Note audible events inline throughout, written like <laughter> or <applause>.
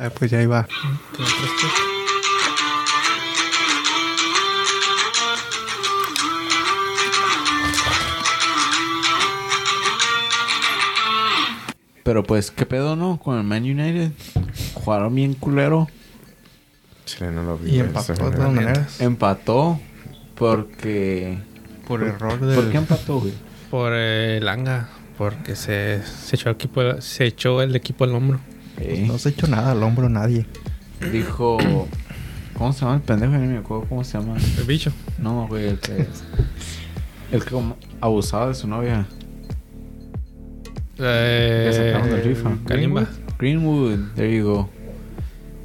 Ah, pues ya iba. Pero pues, ¿qué pedo, no? Con el Man United. Jugaron bien culero. Chile no lo vi. Y empató de todas maneras. Empató porque... Por error del... ¿Por qué empató, güey? Por eh, Langa. Porque se, se echó el equipo, se echó el equipo al hombro. Eh, No se ha hecho nada al hombro nadie. Dijo... ¿Cómo se llama el pendejo? Ni me acuerdo cómo se llama. El bicho. No, güey, el que... El que como abusaba de su novia. Eh, Que sacaron del FIFA. Kalimba. Greenwood, there you go.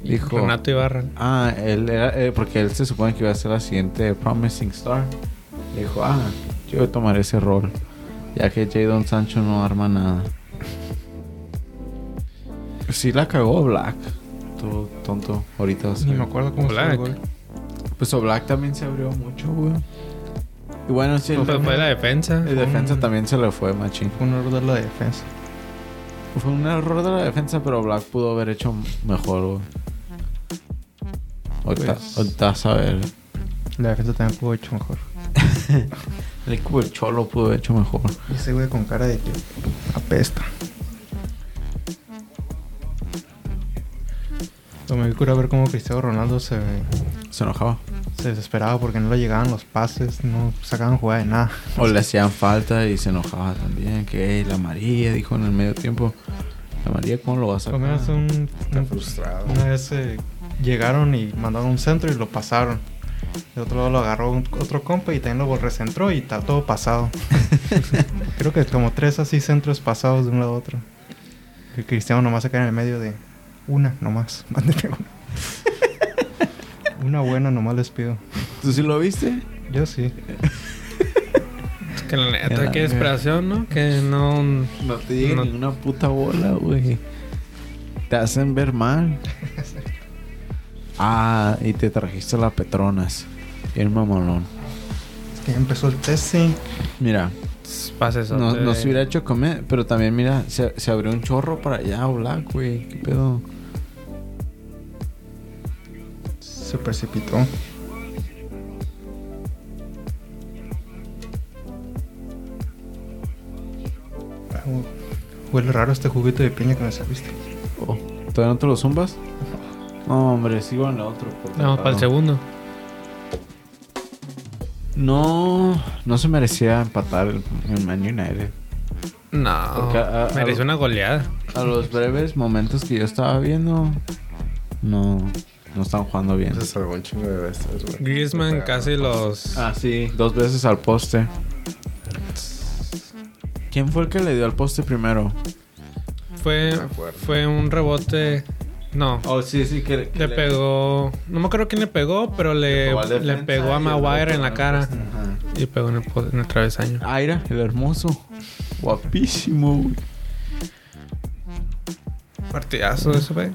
Dijo... Renato Ibarra. Ah, él era... eh, porque él se supone que iba a ser la siguiente Promising Star. Le dijo, ah, yo voy a tomar ese rol. Ya que Jadon Sancho no arma nada. Sí la cagó Black. Todo tonto. Ahorita Ni me acuerdo cómo Black. fue el gol. Pues o Black también se abrió mucho, güey. Y bueno, sí, el, Fue, fue la defensa. el defensa también se le fue, machín. Fue un error de la defensa. Fue un error de la defensa, pero Black pudo haber hecho mejor, güey. Ahorita, Pues- a ver. La defensa también pudo haber hecho mejor. <laughs> El equipo del Cholo pudo haber hecho mejor. Y ese güey con cara de que apesta. Lo me cura ver cómo Cristiano Ronaldo se, Se enojaba. se desesperaba porque no le llegaban los pases, no sacaban jugada de nada. O le hacían falta y se enojaba también. Que "Ey, la María dijo en el medio tiempo. La María, ¿cómo lo vas a sacar? menos un, Está un- frustrado. una vez eh, llegaron y mandaron un centro y lo pasaron. De otro lado lo agarró un- otro compa y también lo recentró y está todo pasado. <laughs> Creo que como tres así centros pasados de un lado a otro. El Cristiano nomás se cae en el medio de una nomás. <laughs> Mándenme una. Una buena nomás les pido. ¿Tú sí lo viste? Yo sí. Es que la neta, qué desesperación, ¿no? Que no. No te llega No. ninguna puta bola, güey. Te hacen ver mal. ah, y te trajiste la Petronas. Bien mamolón. Es que ya empezó el testing. Mira, Pases. no, no se hubiera hecho comer, pero también mira, se, se abrió un chorro para allá, Black, güey. ¿Qué pedo? Se precipitó. Hu- Huele raro este juguito de piña que me serviste. Oh, ¿Todavía no te lo zumbas? No, hombre, sigo en otro. por No, para el segundo. No, no se merecía empatar el, el Man United. No. A- Mereció una goleada. A los breves momentos que yo estaba viendo, no, no están jugando bien. Se salvó un chingo de veces, güey. Griezmann casi los. Ah, sí, dos veces al poste. ¿Quién fue el que le dio al poste primero? Fue, fue un rebote. No. Oh, sí, sí, que, Le pegó. No me acuerdo quién le pegó, pero le, pegó le pegó a Maguire en la cara. Ajá. Y pegó en el, en el travesaño. Aira, el hermoso. Guapísimo, güey. Partidazo eso, güey.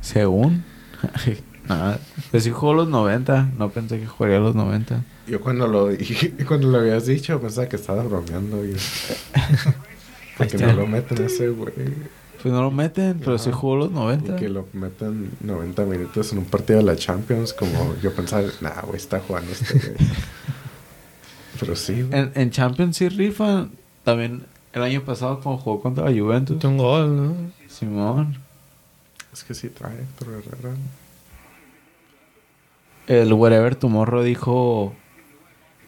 Según. Nada. Pues sí jugó los 90. No pensé que jugaría los 90. Yo cuando lo dije, <laughs> cuando lo habías dicho, pensaba que estabas bromeando. Y... <laughs> Porque está. no lo meten ese, güey. Pues no lo meten, pero sí Ajá. jugó los Y 90. que lo meten 90 minutos en un partido de la Champions, como yo pensaba, nah, güey, está jugando este, güey. <laughs> Pero sí, güey. En, en Champions sí rifa. También el año pasado cuando jugó contra la Juventus. Un gol, ¿no? Simón. Es que sí trae Héctor Herrera. El Wherever Tomorrow dijo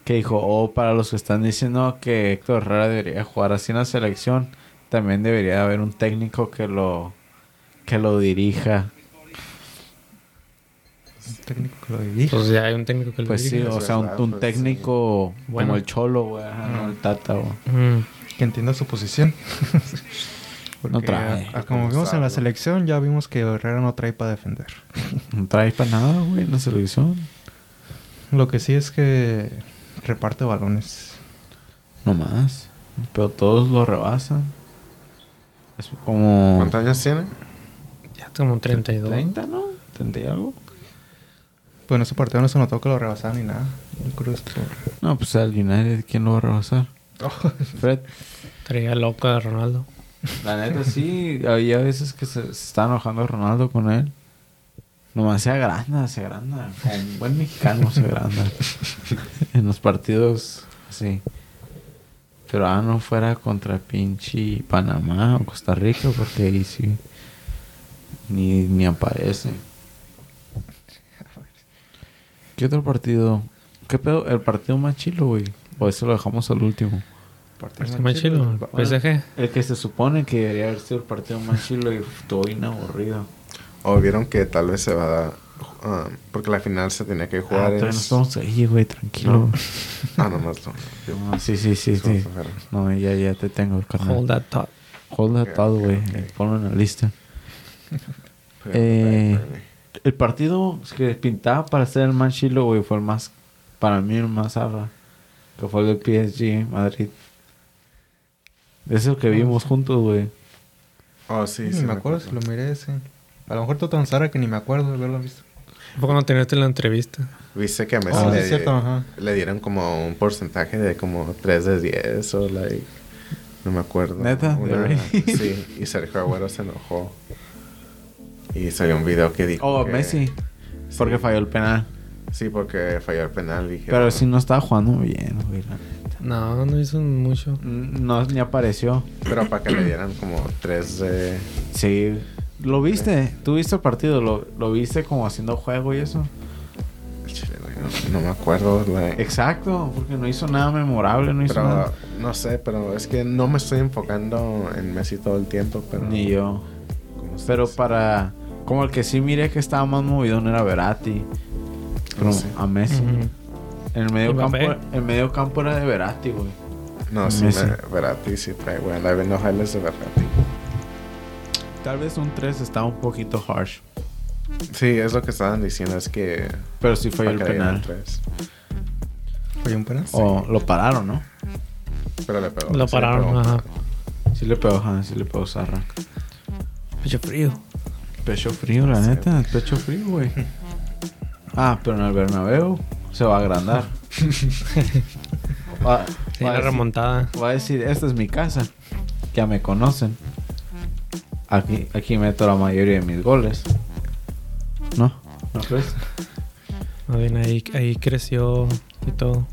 que dijo, oh, para los que están diciendo que Héctor Herrera debería jugar así en la selección, también debería haber un técnico que lo que lo dirija. Un técnico que lo dirige. Pues ya hay un técnico que lo Pues sí, dirige. o es sea, un, verdad, un pues, técnico Bueno. como el Cholo, güey, no el Tata, güey. Mm. Que entienda su posición. <laughs> Porque No trae. a- a como vimos en la selección, ya vimos que Herrera no trae para defender. <laughs> No trae para nada, güey, en la selección. Lo que sí es que reparte balones. No más. Pero todos lo rebasan. Es como... ¿Cuántos años tiene? Ya como 32. 30, ¿no? 30 y algo. Pues en ese partido no se notó que lo rebasaban ni nada. No, pues al United, ¿quién lo va a rebasar? <laughs> Fred. Traía loca a Ronaldo. La neta, sí. Había veces que se, se está enojando Ronaldo con él. Nomás se agranda, se agranda. Como un buen mexicano se agranda. <laughs> en los partidos, sí. Pero ah, no fuera contra pinche Panamá o Costa Rica, porque ahí sí. Ni, ni aparece. ¿Qué otro partido? ¿Qué pedo? El partido más chilo, güey. O eso lo dejamos al último. Partido Está más chido. PSG. El que se supone que debería haber sido el partido más chilo y estuvo bien aburrido. O vieron que tal vez se va a dar... ah, porque la final se tenía que Ah, jugar no es- estamos ahí, güey, tranquilo. <laughs> Ah, no, no, no. Ah, sí, sí, sí, sí. No, ya, ya te tengo, carnal. Hold that thought. Hold that Ok, thought, güey. ok, ok. Ponlo en la lista. <laughs> Eh, el partido que pintaba para ser el más chilo, güey, fue el más... Para mí el más arra. Que fue el del PSG Madrid. Eso que vimos juntos, güey. Oh, sí, ni sí. me acuerdo si lo miré ese. A lo mejor tú tan Sara que ni me acuerdo de haberlo visto. ¿A poco no tenías la entrevista? Viste que a Messi Oh, sí, le, cierto, dieron como un porcentaje de como 3 de 10 o like... No me acuerdo. ¿Neta? Una- sí, y Sergio Agüero se enojó. Y salió un video que dijo Oh, que- Messi. Porque falló el penal. Sí, porque falló el penal. Pero dijeron- si no estaba jugando bien, güey. La. No, no hizo mucho. No, ni apareció. Pero para que le dieran como 3 de... Sí. ¿Lo viste? ¿Tú viste el partido? ¿Lo, lo viste como haciendo juego y eso? Chile, güey, no, no me acuerdo. like, Exacto, porque no hizo nada memorable, no hizo Pero nada. no sé, pero es que no me estoy enfocando en Messi todo el tiempo, pero... Ni yo. Pero para... Como el que sí miré que estaba más movido no era Verati. Pero a Messi. El medio campo, el medio campo era de Verati, güey. No, sí, Verratti sí trae, güey. La viendo highlights de Verratti. Tal vez un 3 estaba un poquito harsh. Sí, es lo que estaban diciendo, es que... Pero sí fue el penal. tres. Fue un penal. O lo pararon, ¿no? Pero le pegó. Lo sí pararon, pegó. ajá. Sí le pegó, ajá, sí le pegó Zarra. Pecho frío. Pecho frío, la Sí. neta. Pecho frío, güey. Ah, pero en el Bernabéu se va a agrandar. <laughs> va, Sí, va a la decir, remontada. va a decir, esta es mi casa. Ya me conocen. Aquí, aquí meto la mayoría de mis goles. ¿No? ¿No crees? Más bien ahí, ahí creció y todo.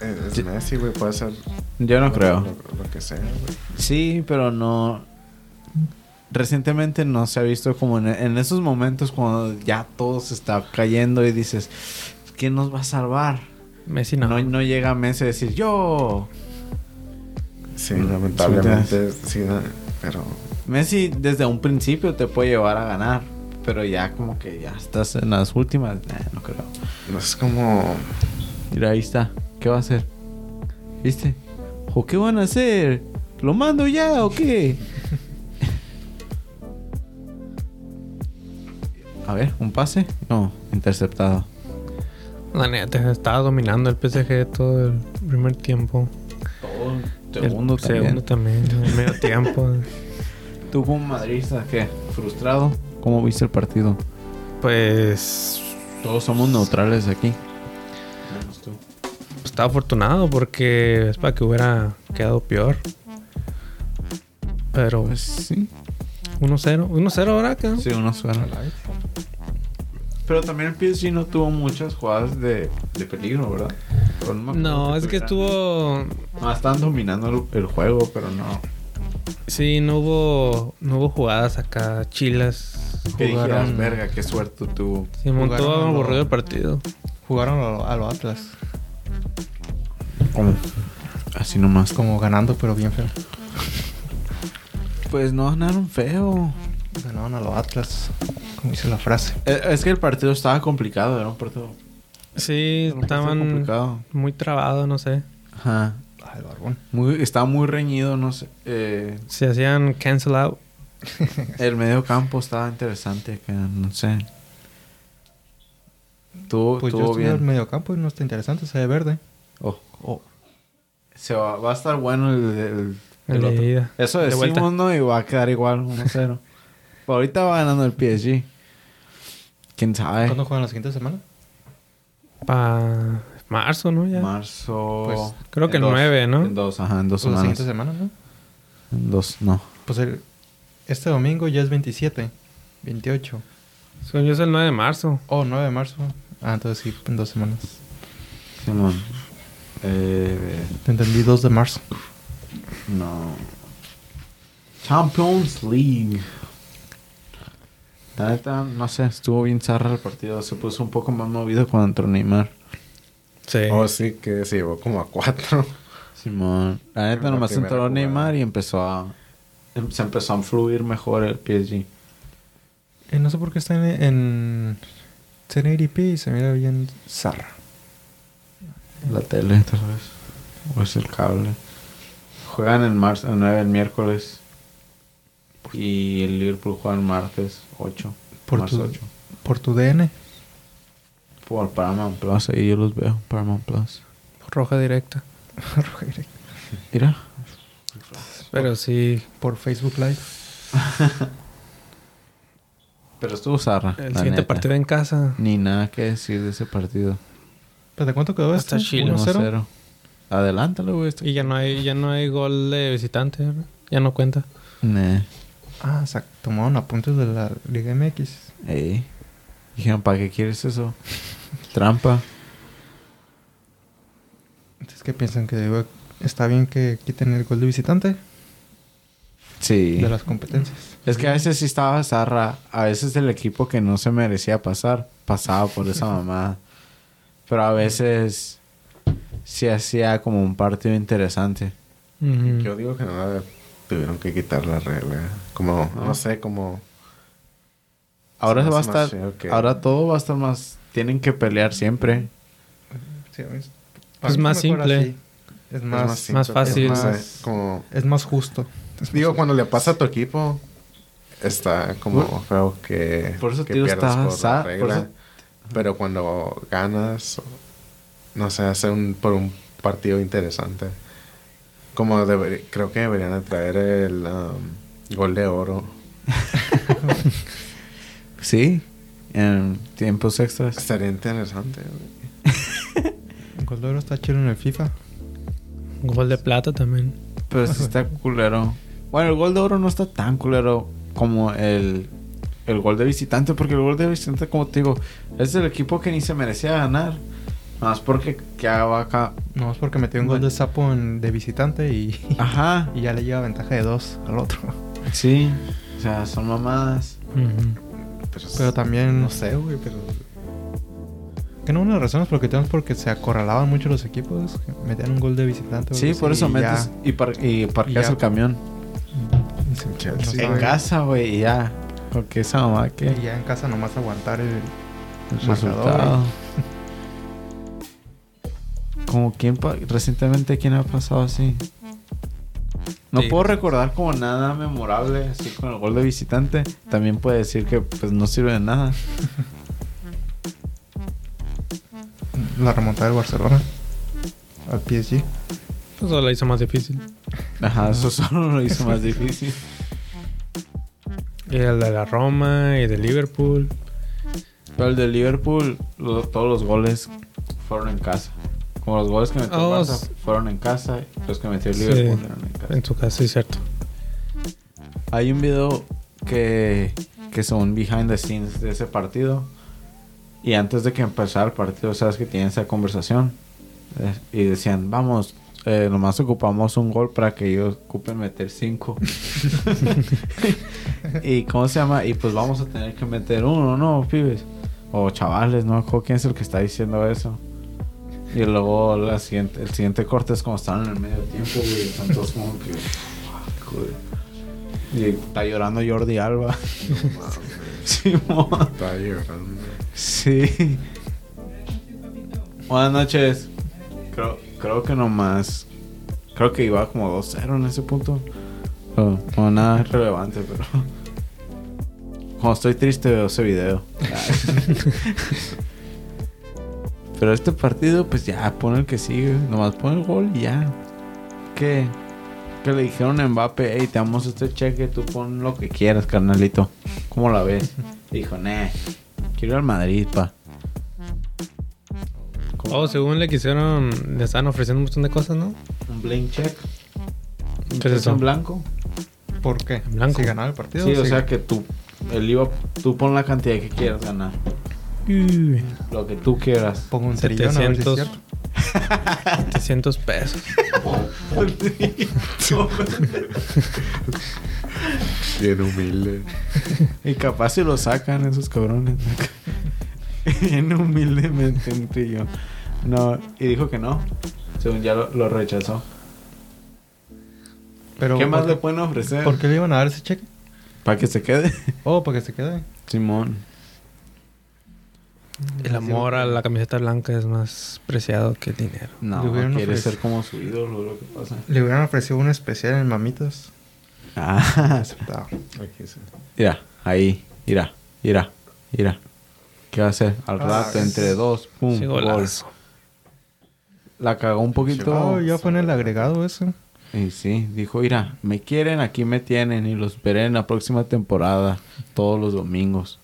Es, es Messi, güey, puede ser... Yo no lo- creo. Lo, lo que sea, güey. Sí, pero no. Recientemente no se ha visto como en, en esos momentos cuando ya todo se está cayendo y dices, ¿quién nos va a salvar? Messi no. No, no llega Messi a decir, yo. Sí, lamentablemente, sí, pero... Messi desde un principio te puede llevar a ganar, pero ya como que ya estás en las últimas, nah, no creo. No es como... Mira, ahí está. ¿Qué va a hacer? ¿Viste? ¿O qué van a hacer? ¿Lo mando ya o qué? <laughs> a ver, ¿un pase? No, interceptado. La neta, estaba dominando el PSG todo el primer tiempo. Todo El segundo también. Segundo también. El medio tiempo. <laughs> ¿Tú como madridista qué? ¿Frustrado? ¿Cómo viste el partido? Pues Todos somos neutrales aquí. Menos tú. estaba afortunado porque es para que hubiera quedado peor. Pero Pues sí. 1-0. 1-0 ahora acá. Sí, uno suena. Pero también el PSG no tuvo muchas jugadas de, de peligro, ¿verdad? Pero me acuerdo No, es que estuvo. No, están dominando el, el juego, pero no. Sí, no hubo. No hubo jugadas acá chilas. Que dijeras, Jugaron. verga, qué suerte tuvo. Se montó a lo- aburrido el partido. Jugaron a lo, a lo Atlas. ¿Cómo? Así nomás. Como ganando, pero bien feo. Pues no ganaron feo. Ganaron a lo Atlas. Como dice la frase. Eh, Es que el partido estaba complicado, era un partido Sí, era un partido estaban complicado. muy trabados, no sé. Ajá. El barbón. Muy, estaba muy reñido, no sé. Eh, Se hacían cancel out. <laughs> el medio campo estaba interesante, que no sé. Tuvo, Pues yo tuvo estuve en el bien. medio campo y no está interesante. Se ve verde. Oh, Oh. se va, va a estar bueno el, el, El el de otro. ida. Eso De decimos, vuelta. ¿no? Y va a quedar igual, 1-0. <laughs> Pero ahorita va ganando el PSG. ¿Quién sabe? ¿Cuándo juegan la siguiente semana? Para marzo, ¿no? Ya. Marzo. Pues, creo que el dos. 9, ¿no? En dos, ajá, en dos Pues la semanas. siguiente semana, ¿no? En dos, no. Pues el, este domingo ya es 27, 28. Según yo es el 9 de marzo. Oh, 9 de marzo. Ah, entonces sí, en dos semanas. Simón. Eh, Te entendí 2 de marzo. no. Champions League. La neta, no sé, estuvo bien zarra el partido. Se puso un poco más movido cuando entró Neymar. Sí. Oh, sí, que se llevó como a cuatro. <laughs> Simón. La neta, nomás entró jugada. Neymar y empezó a... em- Se empezó a fluir mejor el PSG. Eh, no sé por qué está en, en 1080p y se mira bien zarra. La tele, tal vez. O es el cable. Juegan el, mar el 9 el miércoles. Y el Liverpool juega el martes 8. Por marzo tu- 8. Por tu DN. Por Paramount Plus. Ahí yo los veo. Paramount Plus. Roja directa. <laughs> Roja directa. Mira. Pero sí, por Facebook Live. <laughs> Pero estuvo zarra. el siguiente neta. partido en casa. Ni nada que decir de ese partido. ¿Pero de cuánto quedó esto? chile. 1-0. 1-0. Adelántalo, güey. este- Y ya no hay, ya no hay gol de visitante, ¿verdad? Ya no cuenta. Nah. Ah, o sea, tomaron apuntes de la Liga MX. Ey. Dijeron, ¿para qué quieres eso? Trampa. Entonces, ¿qué piensan? ¿Que está bien que quiten el gol de visitante Sí. de las competencias? Es que a veces sí estaba zarra. A veces el equipo que no se merecía pasar, pasaba por esa <laughs> mamada. Pero a veces sí hacía como un partido interesante. Yo digo que no tuvieron que quitar la regla. Como, no, No. sé, como... Ahora Se va a estar... que- Ahora todo va a estar más... Tienen que pelear siempre. Sí, es, Es más simple. Es es más, simple, más fácil. Más- como... es más justo. Digo, cuando le pasa a tu equipo, está como feo que, por eso que te digo, pierdas está por regla. eso- Pero cuando ganas, no sé, hace un, por un partido interesante. Como deber- creo que deberían de traer el um, gol de oro. <laughs> Sí. En tiempos extras. Estaría interesante. El <laughs> gol de oro está chido en el FIFA. Gol de plata también. Pero sí está culero. Bueno, el gol de oro no está tan culero como el, el gol de visitante. Porque el gol de visitante, como te digo, es el equipo que ni se merecía ganar. Más porque que haga acá. No, es porque metió un gol de sapo en- de visitante y, Ajá. <laughs> y ya le lleva ventaja de dos al otro. Sí. O sea, son mamadas. Pero, Pero también, no sé, güey, pero... que no una de las razones por tenemos porque se acorralaban mucho los equipos, metían un gol de visitante. Sí, por eso y metes ya- y, par- y parqueas el camión. no En sabe- casa, güey, ya. Porque esa mamá que. Y ya en casa nomás aguantar el, el resultado. <laughs> Como quién pa- recientemente quién ha pasado así. No Sí. puedo recordar como nada memorable así con el gol de visitante. También puede decir que pues no sirve de nada. La remontada del Barcelona al PSG. Eso la hizo más difícil. Ajá, eso solo lo hizo más difícil. Y el de la Roma y de Liverpool. Pero el de Liverpool, lo- todos los goles fueron en casa. Como los goles que metió el Oh, Barça fueron en casa, los que metió el Sí. Liverpool eran en casa. En su casa, sí, cierto. Hay un video que, que son behind the scenes de ese partido. Y antes de que empezara el partido, sabes que tienen esa conversación. Eh, y decían, vamos, eh, nomás ocupamos un gol para que ellos ocupen meter cinco. <laughs> <laughs> y ¿cómo se llama? Y pues vamos a tener que meter uno, ¿no, pibes? O chavales, ¿no? ¿Quién es el que está diciendo eso? Y luego la siguiente, el siguiente corte es como están en el medio tiempo, güey. Están todos como que... "Fuck, güey". Y está llorando Jordi Alba. <laughs> Simón. Está llorando. Sí. Buenas noches. Creo, creo que nomás. Creo que iba como 2-0 en ese punto. No, no, nada relevante, pero. <laughs> Cuando estoy triste veo ese video. <laughs> pero este partido, pues ya, pon el que sigue. Nomás pon el gol y ya. ¿Qué? Que le dijeron a Mbappé, hey, te damos este cheque, tú pon lo que quieras, carnalito. ¿Cómo la ves? Dijo, nah, quiero ir al Madrid, pa. ¿Cómo? Oh, según le quisieron, le estaban ofreciendo un montón de cosas, ¿no? Un blank check. Un ¿Qué es cheque eso? en blanco. ¿Por qué? En blanco. Si ganaba el partido. Sí, o si- sea que tú, el IVA, tú pon la cantidad que quieras ganar. Lo que tú quieras. Pongo un trillón a ver si es 700. cierto. <laughs> 700 pesos. <laughs> Bien humilde. Y capaz si lo sacan esos cabrones. <laughs> Bien humildemente un trillón. No, y dijo que no. Según ya lo, lo rechazó. Pero ¿Qué más ¿por le pueden ofrecer? ¿Por qué le iban a dar ese cheque? Para que se quede. Oh, para que se quede. Simón. El amor a la camiseta blanca es más preciado que el dinero. No, quiere ofrecido. ser como su ídolo, lo que pasa. Le hubieran ofrecido un especial en mamitas. Ah, Aceptado. Aquí sí. mira, ahí, mira, mira, mira. ¿Qué va a hacer? Al Ah, rato, es- entre dos, pum, Sí, gol. golazo. La cagó un poquito. Oh, ya fue en el agregado eso. Y sí, dijo, mira, me quieren, aquí me tienen y los veré en la próxima temporada, todos los domingos.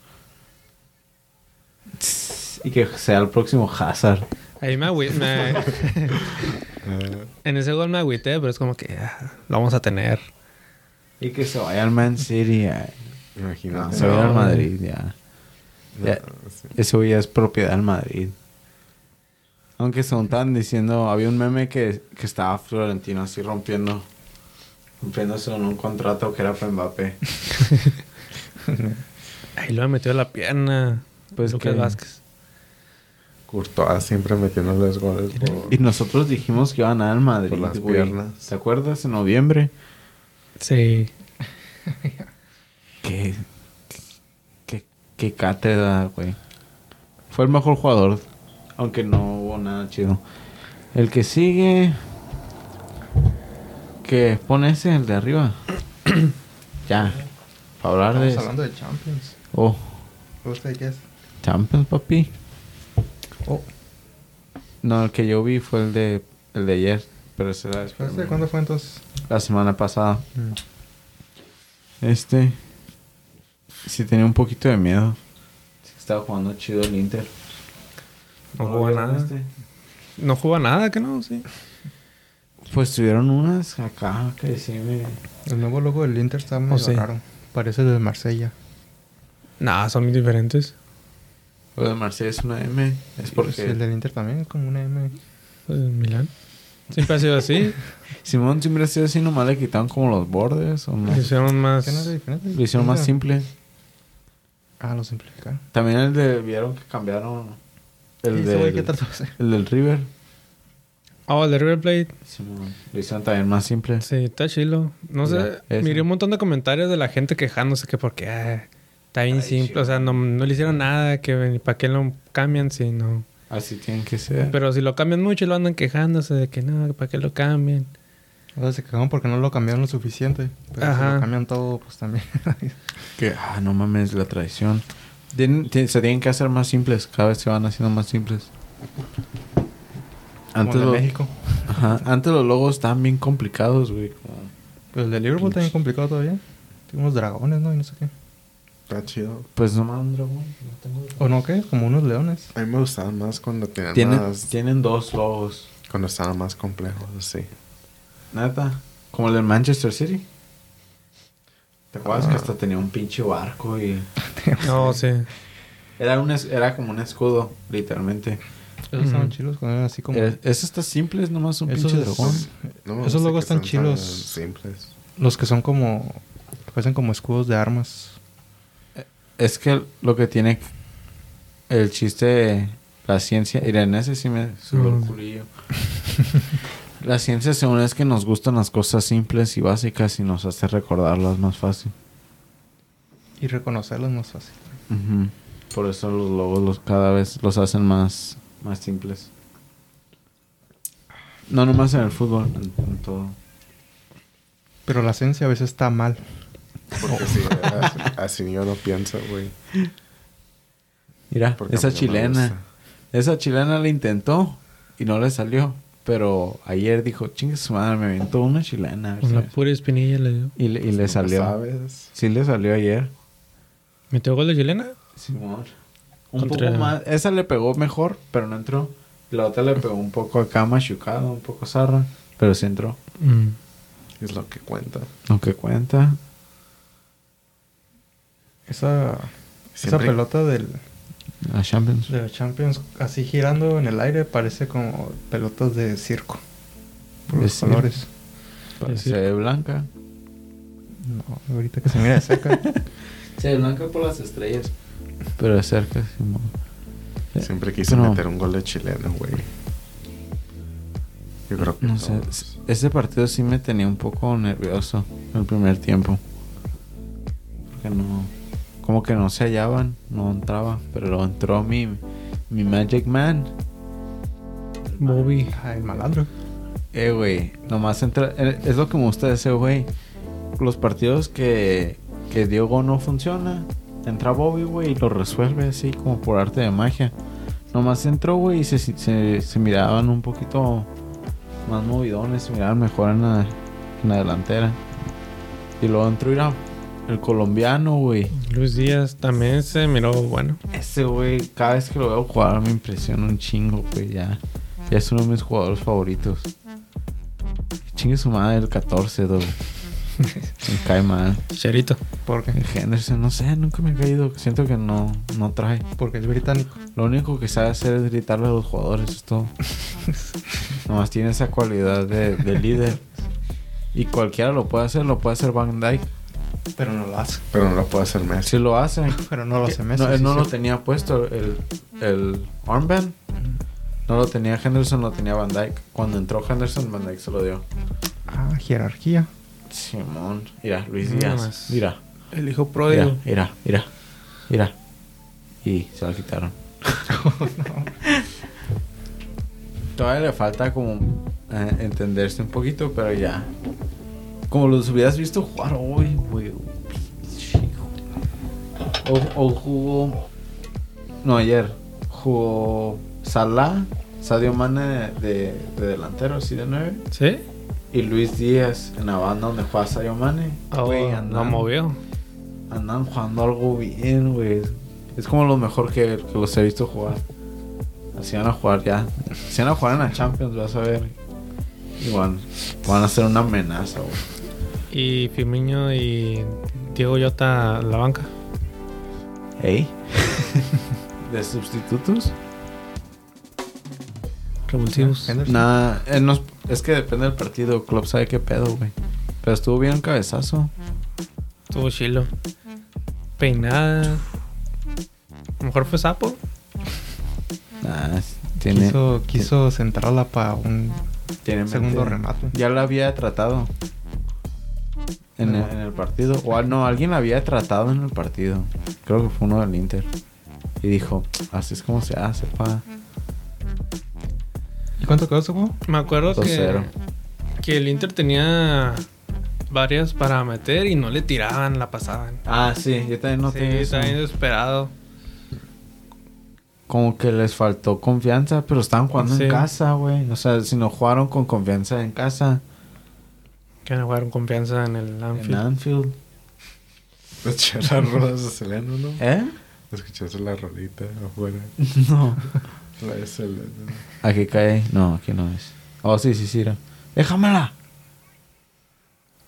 Y que sea el próximo Hazard. Ahí me, me- Eh, <laughs> En ese gol me agüité, pero es como que ah, lo vamos a tener. Y que se vaya al Man City. No, imagínate. se vaya al Madrid ya. ya. sí. Ese güey ya es propiedad del Madrid. Aunque se estaban diciendo, había un meme que, que estaba Florentino así rompiendo, rompiéndose en un contrato que era para Mbappé. <laughs> Ahí lo metió la pierna. Pues Lucas que- Vázquez. Courtois siempre metiéndoles goles. por- Y nosotros dijimos que iba a ganar el Madrid, Por las güey. piernas. ¿Te acuerdas? En noviembre. Sí. <laughs> Qué, qué, qué cátedra, güey. Fue el mejor jugador, aunque no hubo nada chido. El que sigue... Que pone ese, el de arriba. <coughs> ya. Para hablar de... Estamos hablando de Champions. Oh, ¿Usted qué es? Champions, papi. Oh, No, el que yo vi fue el de, el de ayer. Pero ese era después. ¿este cuándo fue entonces? La semana pasada. Mm. Este. Sí tenía un poquito de miedo. Estaba jugando chido el Inter. No ¿lo jugó nada. este? No jugó nada, que no, sí. Pues tuvieron unas acá que sí me. El nuevo logo del Inter está muy Oh, sí. raro. Parece el de Marsella. Nada, son muy diferentes. Lo de Marsella es una M. Es Pues porque. el del Inter también es como una M. Milán. Siempre ha sido así. <laughs> Simón siempre ha sido así, nomás le quitaron como los bordes. O no. Lo hicieron más. Lo hicieron más simple. Ah, lo simplificaron. También el de. Vieron que cambiaron. El, ¿Y ese güey del, qué trató de hacer? el del River. Oh, el de River Plate. Simón. Lo hicieron también más simple. Sí, está chilo. No sé. Miré un montón de comentarios de la gente quejándose que porque ah, está bien simple. O sea, no, no le hicieron nada. que ¿Para qué lo cambian si no? Así tienen que ser. Pero si lo cambian mucho, lo andan quejándose de que no, ¿para qué lo cambian? O sea, se cagaron porque no lo cambiaron lo suficiente. Pero si Ajá. lo cambian todo, pues también. <laughs> Que, ah, no mames, la traición. Tienen- se tienen que hacer más simples. Cada vez se van haciendo más simples. Antes, Como de los, México. ajá, antes los logos estaban bien complicados, güey. como- Pues el de Liverpool también complicado todavía. Tiene unos dragones, ¿no? Y no sé qué. Está chido. Pues nomás un dragón. no tengo- ¿O no qué? Como unos leones. A mí me gustaban más cuando tenían Tienen, más... tienen dos logos. Cuando estaban más complejos, sí. Neta. Como el del Manchester City. ¿Te acuerdas que Ah. hasta tenía un pinche barco y... <laughs> No, <laughs> sí. Era, un es- era como un escudo, literalmente. Esos estaban Ujú. chilos, cuando eran así como... Eh, Eso está simple, es nomás un Esos- pinche dragón. No Esos logos están chilos. simples. Los que son como... que parecen como escudos de armas. Es que lo que tiene el chiste, la ciencia, ese sí me sube el Mm. culillo. <laughs> la ciencia según es que nos gustan las cosas simples y básicas y nos hace recordarlas más fácil. Y reconocerlos más fácil. Por eso los logos los, cada vez los hacen más, más simples. No nomás en el fútbol, en, en todo. Pero la ciencia a veces está mal. Porque sí, así, así yo no pienso, güey. Mira, Porque esa chilena. Esa chilena le intentó y no le salió. Pero ayer dijo, chingue su madre, me aventó una chilena. a ver si Una pura espinilla le dio. Y le, y le Nunca salió. sabes. Sí le salió ayer. ¿Metió gol de chilena? Simón. Un Contra- poco más. Esa le pegó mejor, pero no entró. La otra le pegó un poco acá machucado, un poco zarra. Pero sí entró. Mm. Es lo que cuenta. Aunque cuenta. Esa, esa pelota del, Champions. de los Champions así girando en el aire parece como pelotas de circo. Por De los circo. colores. Se ve blanca. No, ahorita que se mira de cerca. <laughs> Se ve blanca por las estrellas. Pero de cerca, Simón. Siempre quise No. meter un gol de chileno, güey. Yo creo que No sé, ese partido sí me tenía un poco nervioso el primer tiempo. Porque no, como que no se hallaban, no entraba, pero entró mi, mi Magic Man. Bobby. Ah, el malandro. Eh, güey, nomás entra, eh, es lo que me gusta de ese güey. Los partidos que, que Diego no funciona, entra Bobby, güey, y lo resuelve así como por arte de magia. Nomás entró, güey, y se, se, se miraban un poquito más movidones, se miraban mejor en la, en la delantera. Y luego entró mira, el colombiano, güey. Luis Díaz también se miró bueno. Ese güey, cada vez que lo veo jugar me impresiona un chingo, güey, ya. Ya es uno de mis jugadores favoritos. Chingue su madre el 14, güey. <laughs> me cae mal. Cherito. Porque, El Henderson, no sé, nunca me ha caído. Siento que no, no trae. porque es británico. Lo único que sabe hacer es gritarle a los jugadores, es todo. <laughs> Nomás tiene esa cualidad de, de líder. Y cualquiera lo puede hacer, lo puede hacer Van Dyke. Pero no lo hace. Pero no lo puedo hacer Messi. Si lo hace. Pero no lo hace Messi. No, él sí, no lo sí. tenía puesto, el, el armband. No lo tenía Henderson, lo tenía Van Dyke. Cuando entró Henderson, Van Dyke se lo dio. Ah, jerarquía. Simón. Mira, Luis Díaz. más. Mira, El hijo mira, pródigo. mira, mira. Mira. Y se lo quitaron. <laughs> Todavía le falta como eh, entenderse un poquito, pero ya. Como los hubieras visto jugar hoy, güey. O, o jugó. No, ayer. Jugó Salah, Sadio Mane de, de delantero, así de 9. ¿Sí? Y Luis Díaz en la banda donde juega Sadio Mane. Oh, Güey, no movió. Andan jugando algo bien, güey. Es como lo mejor que, que los he visto jugar. Así van a jugar ya. Si van a jugar en la Champions, vas a ver. Igual, van a ser una amenaza, güey. Y Firmino y Diego Yota la banca. ¿Ey? <laughs> ¿De sustitutos? Revulsivos. Nada, eh, no es- que depende del partido. Klopp sabe qué pedo, güey. Pero estuvo bien cabezazo. Estuvo chilo. Peinada. A lo mejor fue sapo. Nah, tiene, Quiso, quiso centrarla para un tiene segundo remate. Ya la había tratado. En, el, No. en el partido. O no, alguien la había tratado en el partido. Creo que fue uno del Inter. Y dijo, así es como se hace, pa. ¿Y cuánto quedó ese juego? Me acuerdo que, 2-0. que el Inter tenía varias para meter y no le tiraban, la pasaban. Ah, sí, yo también no sí, tenía eso. está bien desesperado. Como que les faltó confianza, pero estaban jugando Sí. en casa, güey. O sea, si no jugaron con confianza en casa, Que no jugaron confianza en el en Anfield. Anfield. <laughs> Escuché las rolas de Seleno, ¿no? ¿Eh? Escuchaste la rolita afuera. <laughs> No. La de Seleno. Aquí cae. No, aquí no es. Oh, sí, sí, sí. era. ¡Déjamela!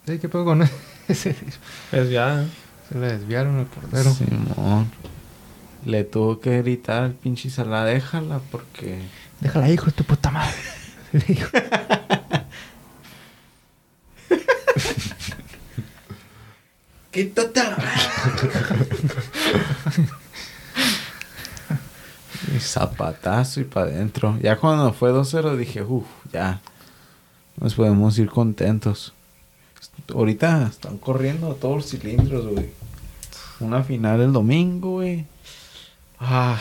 Sí, ¿qué pedo con <laughs> ese? Pues ya. Se le desviaron el portero. Simón. Le tuvo que gritar al pinche Salah, déjala, porque... Déjala, hijo de tu puta madre. Le dijo. ¡Quítate la Y zapatazo y para adentro. Ya cuando fue 2-0 dije, uff, ya. Nos podemos ir contentos. Ahorita están corriendo a todos los cilindros, güey. Una final el domingo, güey. Ah,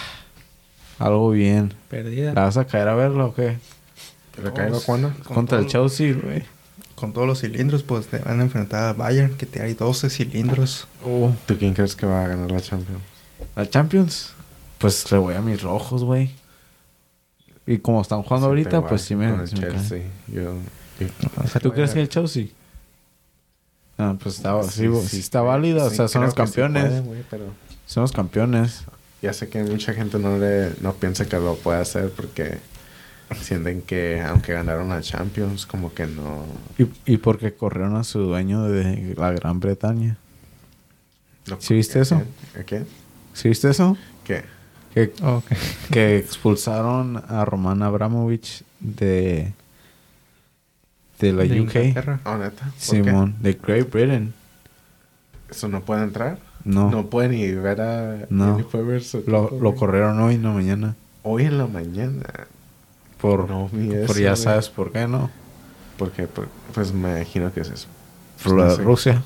algo bien. Perdida. ¿La vas a caer a verlo o qué? ¿Le caigo cuándo? Con Contra el Chelsea, güey. Con todos los cilindros, pues te van a enfrentar a Bayern, que te hay 12 cilindros. Oh, ¿Tú quién crees que va a ganar la Champions? la Champions. Pues le voy a mis rojos, güey. Y como están jugando Siempre ahorita, pues sí me, Con el sí me cae. Chelsea. Yo, yo- O sea, ¿Tú crees que el Chelsea? Ah, pues está, sí, sí está válido. o sea, son los campeones. puede, pero Son los campeones. ya sé que mucha gente no le no piensa que lo puede hacer porque sienten que aunque ganaron la Champions como que no Y, y porque corrieron a su dueño de la Gran Bretaña. Lo- ¿Sí viste ¿a eso? quién? ¿Sí viste eso? ¿Qué? Que, Oh, ok. que expulsaron a Roman Abramovich de... De la De UK. Inglaterra. Oh, neta. ¿Por qué? Simón. De Great Britain. ¿Eso no puede entrar? No. No puede ni ver a... No. ni puede ver su Lo, lo corrieron hoy en la mañana. Hoy en la mañana. Por, No vi por eso, ya güey. sabes por qué, ¿no? Porque, por- pues me imagino que es eso. Por Pues, no sé. Rusia.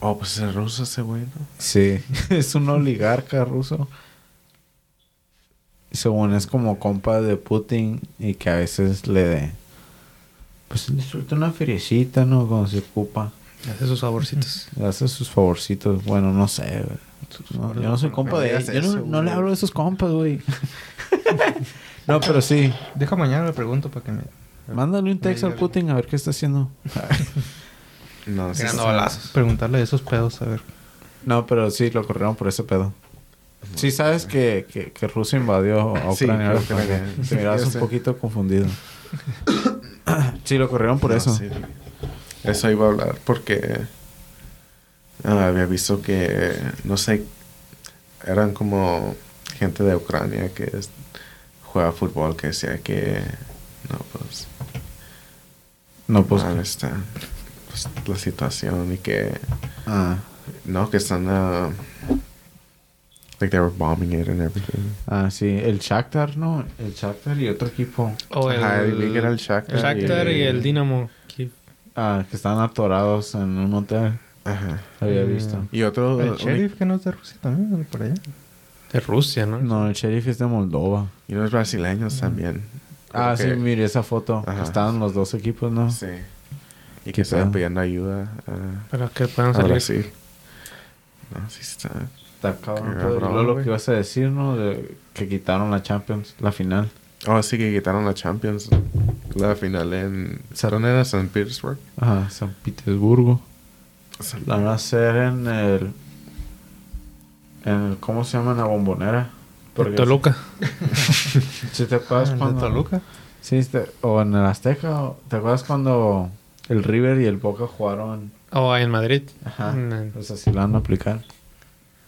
Oh, pues es ruso ese güey, ¿no? Sí, <laughs> es un oligarca ruso. Según es como compa de Putin y que a veces le de... Pues le suelta una feriecita, ¿no? Cuando se ocupa. Hace sus favorcitos. <laughs> Le hace sus favorcitos. Bueno, no sé, güey. No, yo no soy compa de. Yo no, eso, no le hablo de esos compas, güey. <laughs> no, pero sí. Deja mañana le pregunto para que me... Mándale un texto al. Putin a ver qué está haciendo. <laughs> No, sí está- balazos. Preguntarle de esos pedos, a ver. No, pero sí, lo corrieron por ese pedo. Sí sabes que, que, que Rusia invadió a Sí, Ucrania. Te miras <laughs> un poquito confundido. <coughs> sí, lo corrieron por No, eso. sí. Eso iba a hablar porque ah, había visto que, no sé, eran como gente de Ucrania que es- juega fútbol que decía que, no, pues, No, pues... mal está pues, la situación y que, Ah, no, que están, ah, like they were bombing it and everything. ah, sí. El Shakhtar, ¿no? El Shakhtar y otro equipo. O el, Ajá, era el Shakhtar. el Shakhtar y el Dinamo. Ah, que estaban atorados en un hotel. Ajá. Había visto. Y otro, El sheriff que no es de Rusia también, por allá. De Rusia, ¿no? No, el sheriff es de Moldova. y los brasileños también. Ah, Creo sí, que- mire esa foto. Ajá. Estaban los dos equipos, ¿no? Sí. Y que estaban pidiendo ayuda a, Para que puedan salir. Brasil. No, sí está. Está cabrón. Lo que ibas a decir, ¿no? De que quitaron la Champions, la final. Oh, sí que quitaron la Champions. La final en... ¿Dónde era? San Petersburg. Ajá, San Petersburgo. San- La van a hacer en el... En el ¿Cómo se llama? En la bombonera. Por Toluca. <laughs> ¿Sí te acuerdas Ah, cuando... Toluca. Sí, este- o en el Azteca. o- ¿Te acuerdas cuando el River y el Boca jugaron? O en Madrid. Ajá. Mm, Pues así la van a aplicar.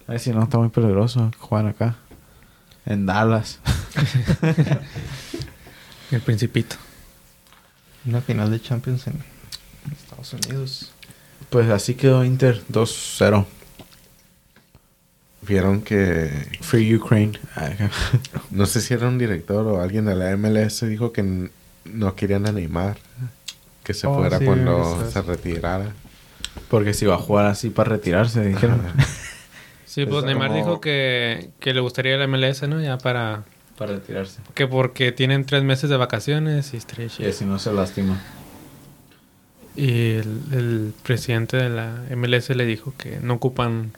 Ay, si no, está muy peligroso jugar acá. En Dallas. <laughs> El Principito. Una final de Champions en Estados Unidos. Pues así quedó Inter 2-0. Vieron que... Free Ukraine. No sé si era un director o alguien de la MLS dijo que no querían animar. Que se Oh, fuera sí, cuando es. se retirara. Porque si va a jugar así para retirarse, dijeron. Sí, Es pues Neymar como- dijo que, que le gustaría el MLS, ¿no? Ya para... para retirarse. Que porque tienen tres meses de vacaciones y estaría Y así no se lastima. Y el, el presidente de la MLS le dijo que no ocupan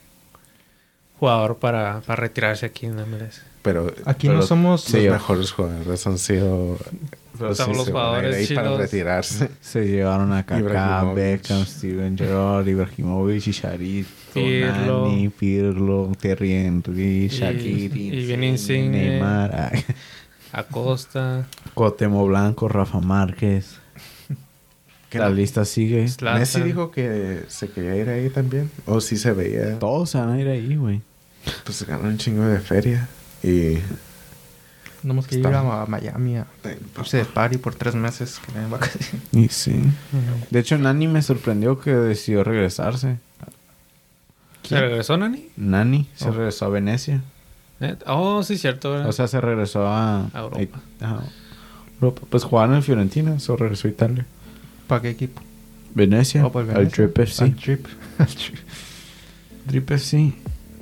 jugador para, para retirarse aquí en la MLS. Pero Aquí Pero- no somos... los Sí, mejores jugadores han sido... Pero sí, todos los jugadores ahí para retirarse. <laughs> Se llevaron a Kaká. Beckham, Steven Gerrard, Ibrahimovic, Chicharito, Pirlo. Nani, Pirlo, Terry Henry, Shaqiri, y viene Insigne. Neymar, <laughs> ay, Acosta, Cotemo Blanco, Rafa Márquez. ¿Qué La lista sigue. Zlatan. Messi dijo que se quería ir ahí también. O sí se veía. Todos se van a ir ahí, güey. Pues se ganó un chingo de feria. Y... Tenemos que ir a Miami a irse de party por tres meses. Que. Y sí. De hecho, Nani me sorprendió que decidió regresarse. ¿Se regresó Nani? Nani se Oh. regresó a Venecia. ¿Eh? Oh, sí, cierto. ¿verdad? O sea, se regresó a... A Europa. Ajá. Europa. Pues jugaron en Fiorentina, se regresó a Italia. ¿Para qué equipo? Venecia, Oh, pues, al Venecia. Drip FC. Al Drip. <laughs> Al Drip. Drip FC.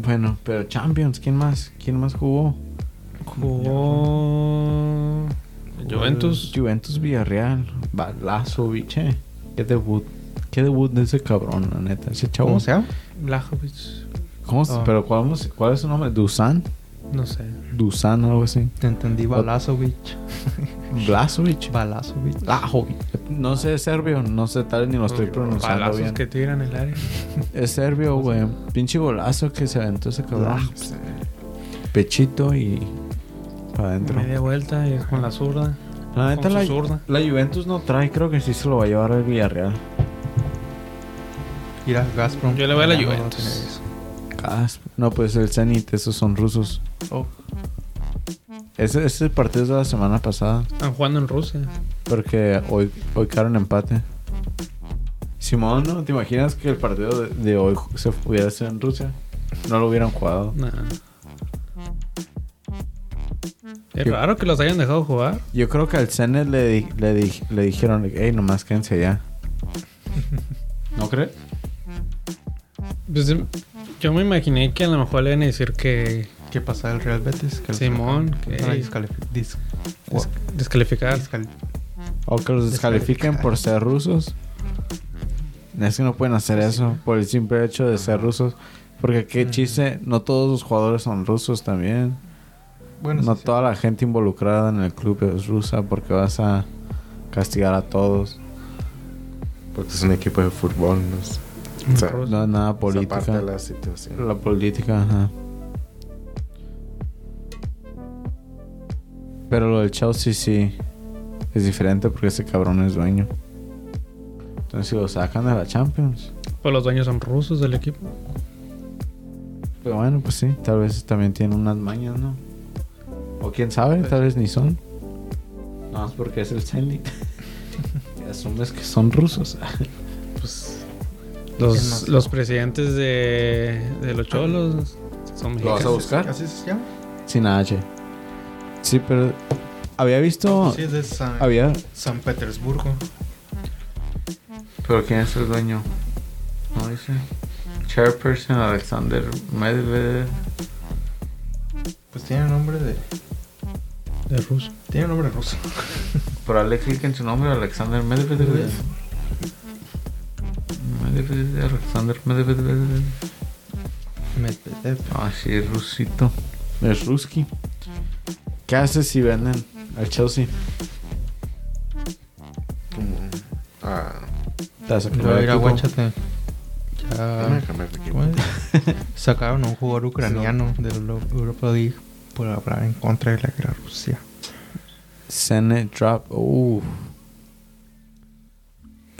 Bueno, pero Champions, ¿quién más? ¿Quién más jugó? Jugó... Juventus. Juventus Villarreal. Balazo, biche. Qué debut. Qué debut de ese cabrón, la neta. Ese chavo. ¿Cómo se llama? Blajovic. ¿Cómo se- Oh. Pero ¿cuál, cuál es su nombre? ¿Dusan? No sé. Dusan, algo así. Te entendí. Balazovic. <laughs> Blazovic. Balazovic. Blajovic. No sé serbio, no sé tal vez ni lo estoy pronunciando Balazos bien. que tiran el área. Es serbio, <laughs> güey. Pinche golazo que se aventó ese cabrón. pues, Pechito y para adentro. Media vuelta y es con la zurda. La neta, la, zurda. la Juventus no trae. Creo que sí se lo va a llevar el Villarreal. Ir a Gazprom. Yo le voy a la Juventus. No, pues el Zenit, esos son rusos. Oh, Ese, ese partido es de la semana pasada. Están jugando en Rusia. Porque hoy, hoy quedaron empate. Simón, ¿no? ¿Te imaginas que el partido de, de hoy se hubiera sido en Rusia? No lo hubieran jugado. Nah. Es Yo- raro que los hayan dejado jugar. Yo creo que al Zenit le, di- le, di- le dijeron, hey, nomás quédense allá. <laughs> ¿No crees? Pues, em, yo me imaginé que a lo mejor le iban a decir que ¿Qué pasa el Real Betis? Que Simón, que- dis- des- descalificar. descal- O que los descalifiquen por ser rusos. Es que no pueden hacer eso por el simple hecho de ser rusos. Porque qué chiste, no todos los jugadores son rusos también. Bueno, no sí, sí. toda la gente involucrada en el club es rusa porque vas a castigar a todos. Porque es un equipo de fútbol, no es, o sea. No es nada política. de la situación. La política, ajá. Pero lo del Chelsea sí es diferente porque ese cabrón es dueño. Entonces si lo sacan de la Champions. Pues los dueños son rusos del equipo. Pero bueno, pues sí, tal vez también tienen unas mañas, ¿no? O quién sabe, tal vez ni son. No, es porque es el Zenit. <laughs> Y Asumes que son rusos. <laughs> Pues, Los, más? los presidentes de, de los cholos son ¿Lo vas a mexicanos. buscar? ¿Así se llama? Sin H. Sí, pero había visto... Sí, es de San, Había... San Petersburgo. ¿Pero quién es el dueño? No dice. Chairperson Alexander Medvedev. Pues tiene nombre de... De ruso. Tiene nombre ruso. Por darle clic en su nombre, Alexander Medvedev. Medvedev, Alexander Medvedev. Medvedev. Ah, sí, es rusito. Es ruski. ¿Qué haces si venden al Chelsea? Como, ah, Te vas a cambiar de equipo. guáchate. Ya... cambiar de. Sacaron a un jugador ucraniano de la Europa League por hablar en contra de la guerra Rusia. Senate drop. Uh.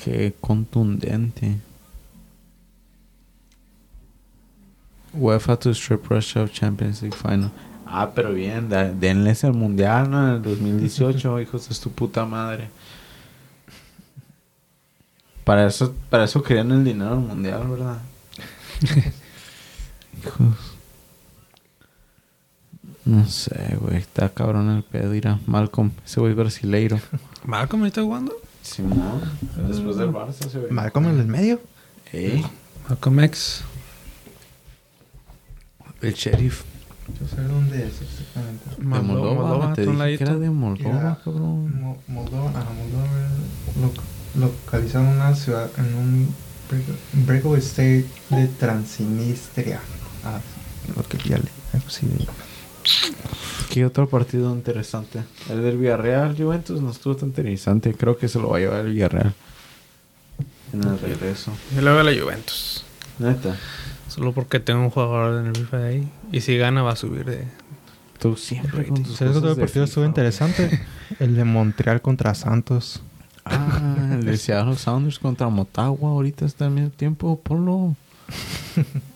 Qué contundente. UEFA to strip Russia of Champions League final. Ah, pero bien, da- denles el mundial, ¿no? En el 2018, <laughs> hijos de su puta madre. Para eso, para eso querían el dinero del mundial, ¿verdad? <laughs> hijos. No sé, güey. Está cabrón el pedo. Mira, Malcolm, ese güey brasileiro. ¿Malcolm está jugando? Simón. Después del Barça se ve. Malcolm en el medio. ¿Eh? Malcolm X. El sheriff. Yo sé dónde es exactamente. Moldova. Moldova, te dije que era de Moldova, cabrón. Mo- Moldova, ajá, Moldova lo- localizado en una ciudad, en un break- breakaway state de Transnistria. Ah, lo que ya le sí, ¿Qué otro partido interesante? El del Villarreal, Juventus, no estuvo tan interesante. Creo que se lo va a llevar el Villarreal. En el regreso. Yo le voy a la Juventus. Neta. Solo porque tengo un jugador en el FIFA ahí. Y si gana va a subir de... Tú siempre con tus ¿Sabes otro partido estuvo interesante? El de Montreal contra Santos. Ah, el de Seattle Sounders contra Motagua. Ahorita está al mismo tiempo. Ponlo. <laughs>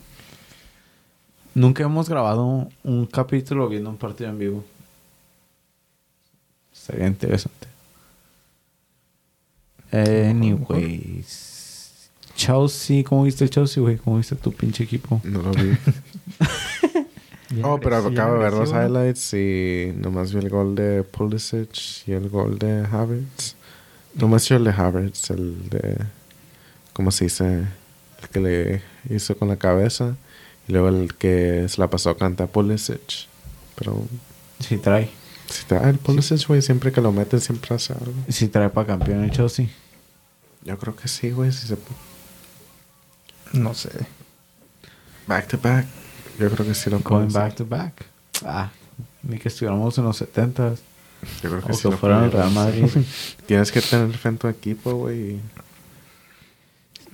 Nunca hemos grabado un capítulo viendo un partido en vivo. Sería interesante. Anyways. Chelsea, ¿cómo viste el Chelsea, güey? ¿Cómo viste tu pinche equipo? No lo vi. <laughs> Oh, pero acabo de ver los highlights y nomás vi el gol de Pulisic y el gol de Havertz. Nomás yo el de Havertz, el de... ¿Cómo se dice? El que le hizo con la cabeza. Y luego el que se la pasó a cantar Pulisic. Pero Si trae. si te da el Pulisic, güey, siempre que lo meten siempre hace algo. Si trae para campeón el Chelsea. Yo creo que sí, güey. Si se... No sé. Back to back. Yo creo que sí lo pueden back to back. Ah, ni que estuviéramos en los 70 Yo creo que o sí que lo Real. Madrid. <laughs> Tienes que tener fe en tu equipo, güey.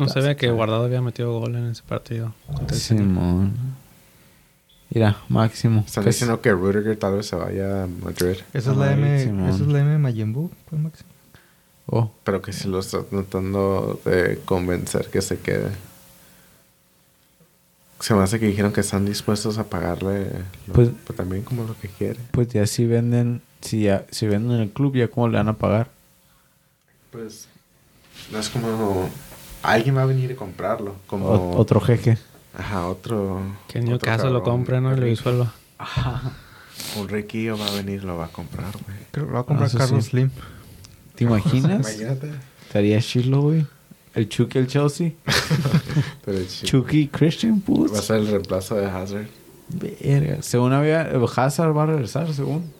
No se ve que Guardado había metido gol en ese partido. Simón. Mira, máximo. Están ¿Qué diciendo que Rudiger tal vez se vaya a Madrid. Esa es la M, Simón. esa es la M de pues, Maxi. Oh, Pero que si lo estás tratando de convencer que se quede. Se me hace que dijeron que están dispuestos a pagarle lo- Pues- pues también como lo que quiere. Pues ya si venden, si ya, si venden en el club, ya cómo le van a pagar. Pues no es como alguien va a venir y comprarlo, como O- otro jeque. ajá, otro Que otro Newcastle lo cabrón, compre, ¿no? Y lo rico. disuelva. Un riquillo va a venir y lo va a comprar, güey. Creo que lo va a comprar eso Carlos sí. Slim. ¿Te imaginas? Imagínate. Estaría chilo, güey. El Chucky, el Chelsea. <laughs> Pero el chi- Chucky Christian va a Putz. ser el reemplazo de Hazard. Verga. Según había... Hazard va a regresar, según.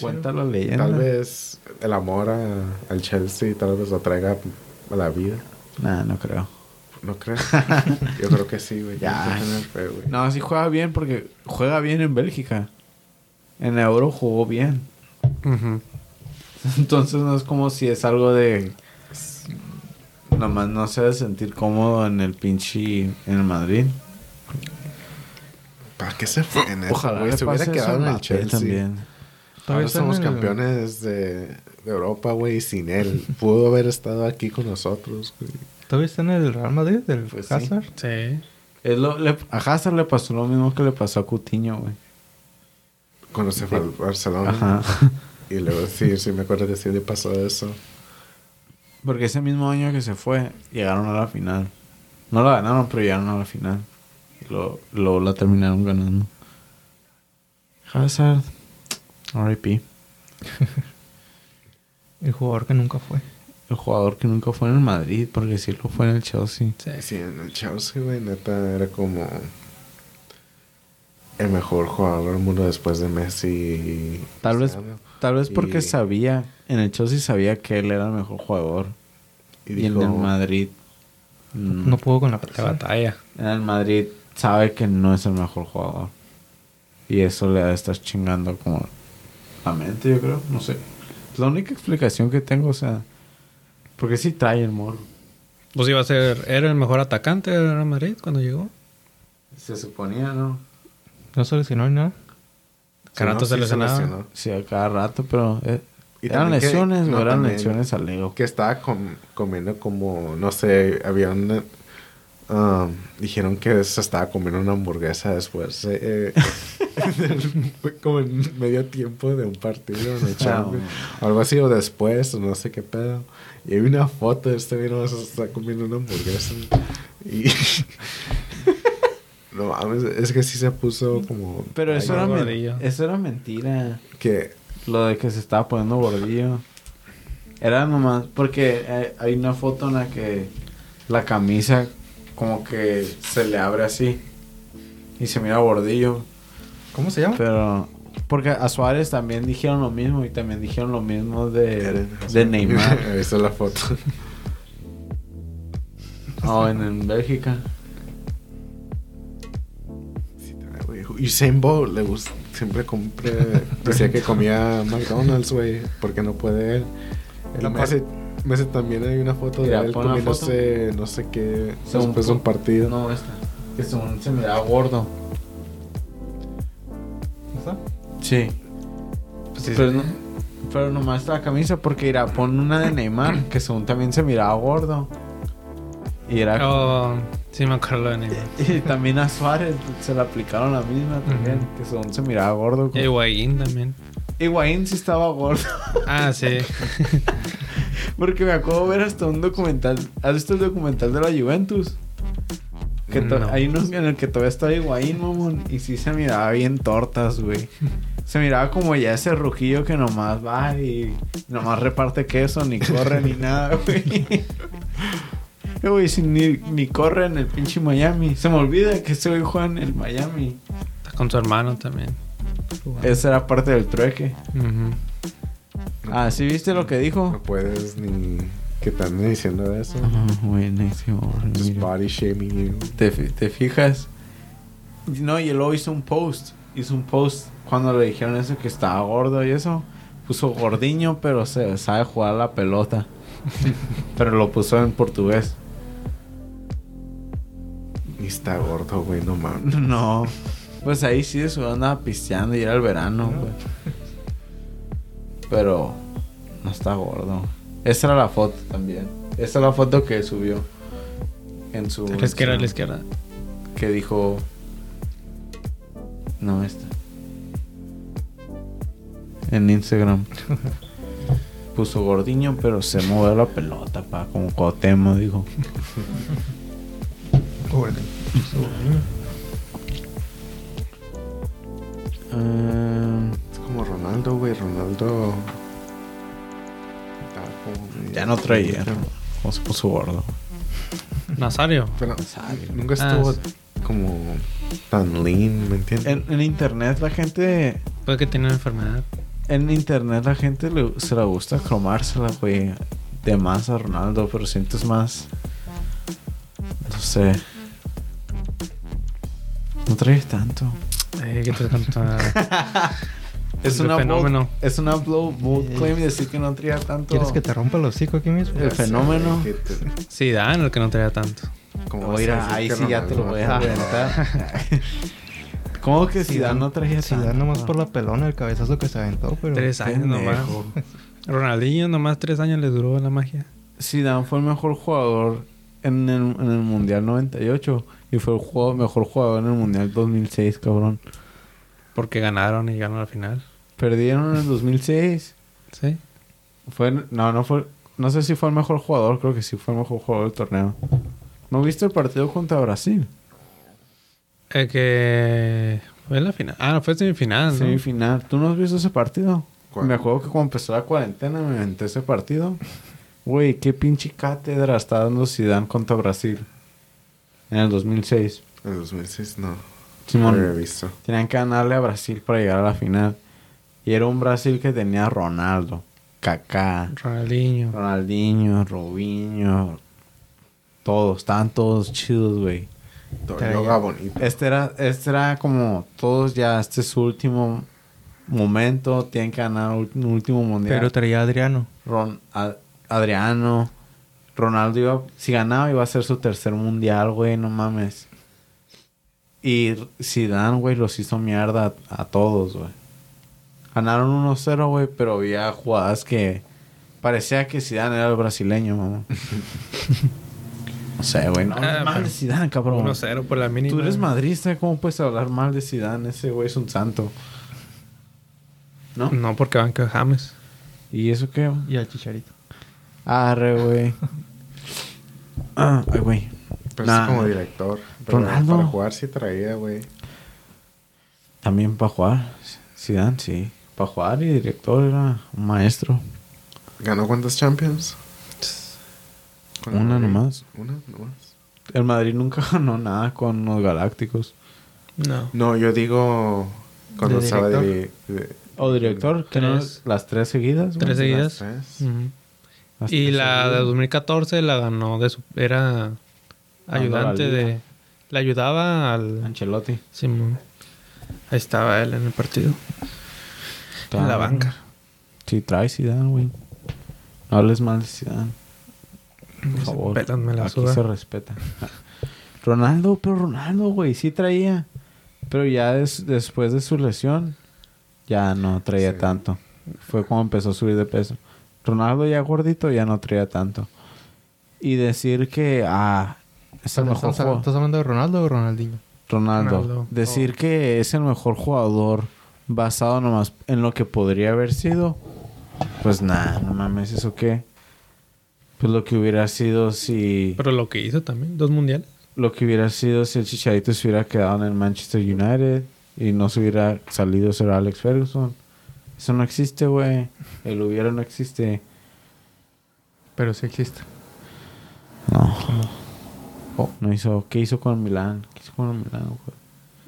Cuenta la leyenda. Tal vez el amor a- al Chelsea tal vez lo traiga a la vida. Nah, no creo. ¿No crees? <laughs> Yo creo que sí, güey. Ya. Fe. No, sí juega bien porque juega bien en Bélgica. En Euro jugó bien. <laughs> Entonces no es como si es algo de... Nomás no se debe sentir cómodo en el pinche... En el Madrid. ¿Para qué se fue en eso, Ojalá güey? Se hubiera quedado en el Chelsea. también. Todavía Ahora somos el- campeones de, de Europa, güey, sin él. Pudo haber estado aquí con nosotros, güey. ¿Todavía está en el Real Madrid, del Pues. Hazard? Sí. Es lo- le- a Hazard le pasó lo mismo que le pasó a Coutinho, güey. Cuando se fue al Barcelona. Ajá. Y luego sí, sí me acuerdo que sí le pasó eso. Porque ese mismo año que se fue, llegaron a la final. No la ganaron, pero llegaron a la final. Y luego, luego la terminaron ganando. Hazard. RIP. <laughs> El jugador que nunca fue. El jugador que nunca fue en el Madrid, porque sí lo fue en el Chelsea. Sí. Sí, en el Chelsea, güey, neta, era como el mejor jugador del mundo después de Messi y Tal vez, tal vez porque Y- sabía, en el Chelsea sabía que él era el mejor jugador. Y, Y, en dijo, el Madrid. mm, No pudo con la presión. batalla. En el Madrid sabe que no es el mejor jugador. Y eso le ha de estar chingando como la mente, yo creo. No sé. Es la única explicación que tengo, o sea. Porque sí trae el morro. Pues iba a ser... ¿Era el mejor atacante del Real Madrid cuando llegó? Se suponía, ¿no? No se lesionó ni nada. Sí, Carato no, se sí lesionaba. lesionó. Sí, a cada rato, pero. eh, Y ¿Eran también que- lesiones no, eran también lesiones al ego? Que estaba com- comiendo como, no sé, había una... um, dijeron que se estaba comiendo una hamburguesa después. eh, fue <laughs> como en medio tiempo de un partido en el Champions. Algo así, o después, o no sé qué pedo. Y hay una foto de este vino se está comiendo una hamburguesa. Y... <laughs> no mames, es que sí se puso como... Pero eso era, gordillo. eso era mentira. Que... Lo de que se estaba poniendo gordillo. Era nomás. Porque eh, hay una foto en la que la camisa como que se le abre así. Y se mira gordillo. ¿Cómo se llama? Pero. Porque a Suárez también dijeron lo mismo. Y también dijeron lo mismo de, Neymar. <laughs> Esa es la foto. <laughs> o en, en Bélgica. Usain Bolt le gusta, siempre compré, decía que comía McDonald's, güey, porque no puede él. Y Messi, Messi también hay una foto Mira, de él pon la comiéndose no sé qué Según después de un partido. No, esta. Que según se miraba gordo. Sí. Pues sí, Pero, sí. no, pero nomás la camisa porque era pon una de Neymar que según también se miraba gordo. Y era Oh, sí me acuerdo de Neymar. <laughs> y también a Suárez se le aplicaron la misma también, que según se miraba gordo. Y Higuaín también. Higuaín sí estaba gordo. Ah, sí. <laughs> porque me acuerdo ver hasta un documental. ¿Has visto el documental de la Juventus? Que No. Hay uno en el que todavía estaba Higuaín, mamón. Y sí se miraba bien tortas, güey. Se miraba como ya ese rujillo que nomás va y nomás reparte queso, ni corre ni nada, <laughs> güey. Eh, Güey, si ni, ni corre en el pinche Miami. Se me olvida que ese güey juega en el Miami. Está con su hermano también. Esa era parte del trueque. Ah, ¿sí viste lo que dijo? No puedes ni que están diciendo eso. Ah, buenísimo. Just mira. body shaming you. ¿Te, te fijas? No, y luego hizo un post. Hizo un post cuando le dijeron eso que estaba gordo y eso. Puso gordiño, pero se sabe jugar la pelota. <laughs> pero lo puso en portugués. Y está gordo, güey, no mames. <laughs> No. Pues ahí sí de su andaba pisteando y era el verano, güey. <laughs> Pero no está gordo. Esa era la foto también. Esa es la foto que subió en su. La izquierda, la izquierda. que dijo... No, esta. En Instagram. <laughs> Puso gordiño, pero se movió la pelota, pa, como Cuauhtémoc, dijo. Ah, Es como Ronaldo, güey. Ronaldo. Ya no traía. Como se puso gordo. Nazario. Pero Sabe. nunca Ah, estuvo sí. como tan lean, ¿me entiendes? En, en internet la gente... Puede que tiene una enfermedad. En internet la gente le, se le gusta cromársela, güey. De más a Ronaldo, pero sientes más. No sé. No traes tanto. Eh, ¿Qué te? <laughs> Es una fenómeno. bold- es una blow, bold claim decir que no traía tanto. ¿Quieres que te rompa el hocico aquí mismo? El fenómeno. Sí, Dan, el que no traía tanto. ¿cómo vas a Mira, decir ahí que sí ya te lo voy a aventar. <laughs> ¿Cómo que Zidane no traía Si tanto? nomás por la pelona el cabezazo que se aventó, pero... Tres años nomás. Ronaldinho nomás tres años le duró la magia. Zidane fue el mejor jugador en el, en el Mundial 98 y fue el jugador- mejor jugador en el Mundial 2006, cabrón. Porque ganaron y ganaron al final. Perdieron en el 2006. Sí. Fue, no, no fue, no sé si fue el mejor jugador, creo que sí fue el mejor jugador del torneo. ¿No viste el partido contra Brasil? El que fue la final. Ah, fue semifinal, ¿no? Semifinal. ¿Tú no has visto ese partido? ¿Cuál? Me acuerdo que cuando empezó la cuarentena me inventé ese partido. Güey, qué pinche cátedra está dando Zidane contra Brasil. En el 2006. En el 2006 no. Simón. No lo había visto. Tenían que ganarle a Brasil para llegar a la final. Y era un Brasil que tenía Ronaldo, Kaká, Ronaldinho. Ronaldinho, Robinho. Todos, estaban todos chidos, güey. Todo yoga bonito. Este era, este era como todos ya, este es su último momento, tienen que ganar un último mundial. Pero traía a Adriano. Ron, A- Adriano, Ronaldo iba, si ganaba iba a ser su tercer mundial, güey, no mames. Y Zidane, güey, los hizo mierda a, a todos, güey. Ganaron 1-0, güey, pero había jugadas que parecía que Zidane era el brasileño, mamá. no sé, güey, no, Ah, mal de Zidane, cabrón. 1-0 por la mínima. Tú eres madrista, ¿cómo puedes hablar mal de Zidane? Ese güey es un santo. ¿No? No, porque van que James. ¿Y eso qué? Y al Chicharito. Arre, güey. Ah, ay, güey. Pero Nah. es como director. Pero Ronaldo. Para jugar sí traía, güey. También para jugar. Zidane, sí. Para jugar y director era un maestro. ¿Ganó cuántas Champions? Con Una nomás. Una nomás. El Madrid nunca <laughs> ganó nada con los Galácticos. No. No, yo digo cuando ¿De estaba director? de, de- ¿O director? ¿Que no? Tres. Las tres seguidas. Tres las seguidas. tres. Ujú. Las Y tres la de seguidas. 2014 la ganó de su... Era ayudante de... Le ayudaba al... Ancelotti. Simón. Ahí estaba él en el partido. En la banca. Sí, trae Zidane, güey. No hables mal de Zidane. Por favor. Me la Aquí suda. se respeta. <laughs> Ronaldo, pero Ronaldo, güey, sí traía. Pero ya des- después de su lesión, ya no traía Sí. tanto. Fue cuando empezó a subir de peso. Ronaldo ya gordito ya no traía tanto. Y decir que, ah, es el mejor ¿Estás, jugador. ¿Estás hablando de Ronaldo o Ronaldinho? Ronaldo. Ronaldo. Decir Oh. que es el mejor jugador basado nomás en lo que podría haber sido. Pues nada, no mames, ¿eso qué? Pues lo que hubiera sido si... Pero lo que hizo también, dos mundiales. Lo que hubiera sido si el Chicharito se hubiera quedado en el Manchester United y no se hubiera salido ser Alex Ferguson. Eso no existe, güey. El hubiera no existe. Pero sí existe. No. Oh, no hizo... ¿Qué hizo con el Milán? ¿Qué hizo con el Milán, güey?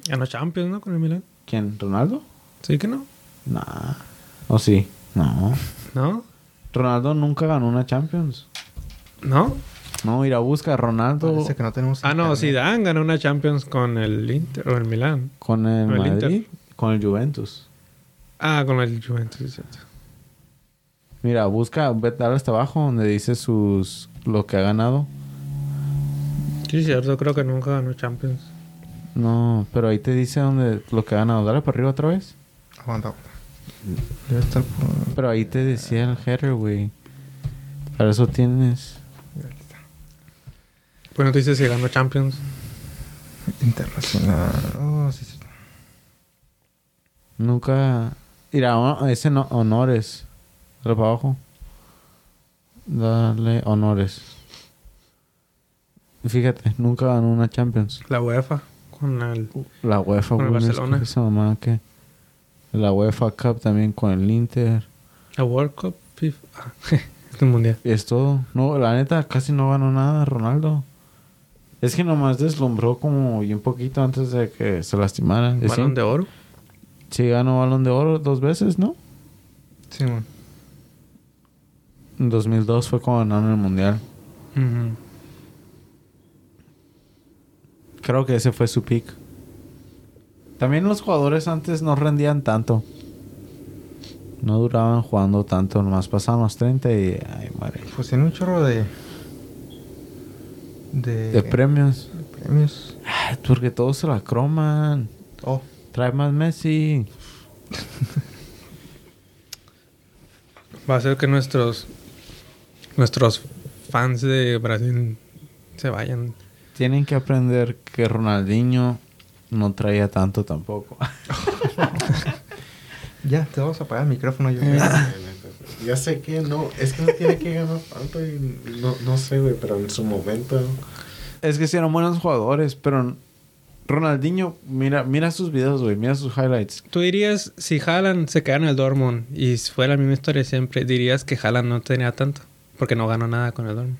Ganó Champions, ¿no? Con el Milan. ¿Quién? ¿Ronaldo? ¿Sí que no? Nah. ¿O sí? No. ¿No? Ronaldo nunca ganó una Champions. ¿No? No, ir a buscar Ronaldo Parece que no tenemos Ah, no, internet. Zidane ganó una Champions con el Inter o el Milan. con el el Madrid, Inter. con el Juventus. Ah, con el Juventus, es cierto. Mira, busca, ve, dale hasta abajo donde dice sus lo que ha ganado. Sí, cierto, creo que nunca ganó Champions. No, pero ahí te dice donde lo que ha ganado. Dale para arriba otra vez. Aguanta. Debe estar por... Pero ahí te decía el header, güey. Para eso tienes. Pues no te dice si ganó Champions. Internacional. Oh, sí, sí. Nunca. Mira, ese no, honores. Dale para abajo. Dale honores. Fíjate, nunca ganó una Champions. La UEFA con el... La UEFA, Con el Barcelona. Esa mamá que. La UEFA Cup también con el Inter. La World Cup FIFA. <laughs> Este mundial. Es todo. No, la neta, casi no ganó nada Ronaldo. Es que nomás deslumbró como y un poquito antes de que se lastimara. Balón sí, de oro. sí ganó balón de oro dos veces, ¿no? Sí, man. En 2002 fue cuando ganaron el mundial. Creo que ese fue su pick. También los jugadores antes no rendían tanto. No duraban jugando tanto, nomás pasaban los 30 y... Ay, madre. Pues tiene un chorro de. De, De premios. de premios. Ay, porque todos se la croman. Oh, Trae más Messi. Va a ser que nuestros... Nuestros fans de Brasil se vayan. Tienen que aprender que Ronaldinho no traía tanto tampoco. <laughs> ya, te vamos a apagar el micrófono. Yo Ya sé que no, es que no tiene que ganar tanto y no, no sé, güey, pero en su momento. es que sí eran buenos jugadores, pero Ronaldinho, mira, mira sus videos, güey, mira sus highlights. Tú dirías, si Haaland se queda en el Dortmund y fue la misma historia siempre, dirías que Haaland no tenía tanto. Porque no ganó nada con el Dortmund.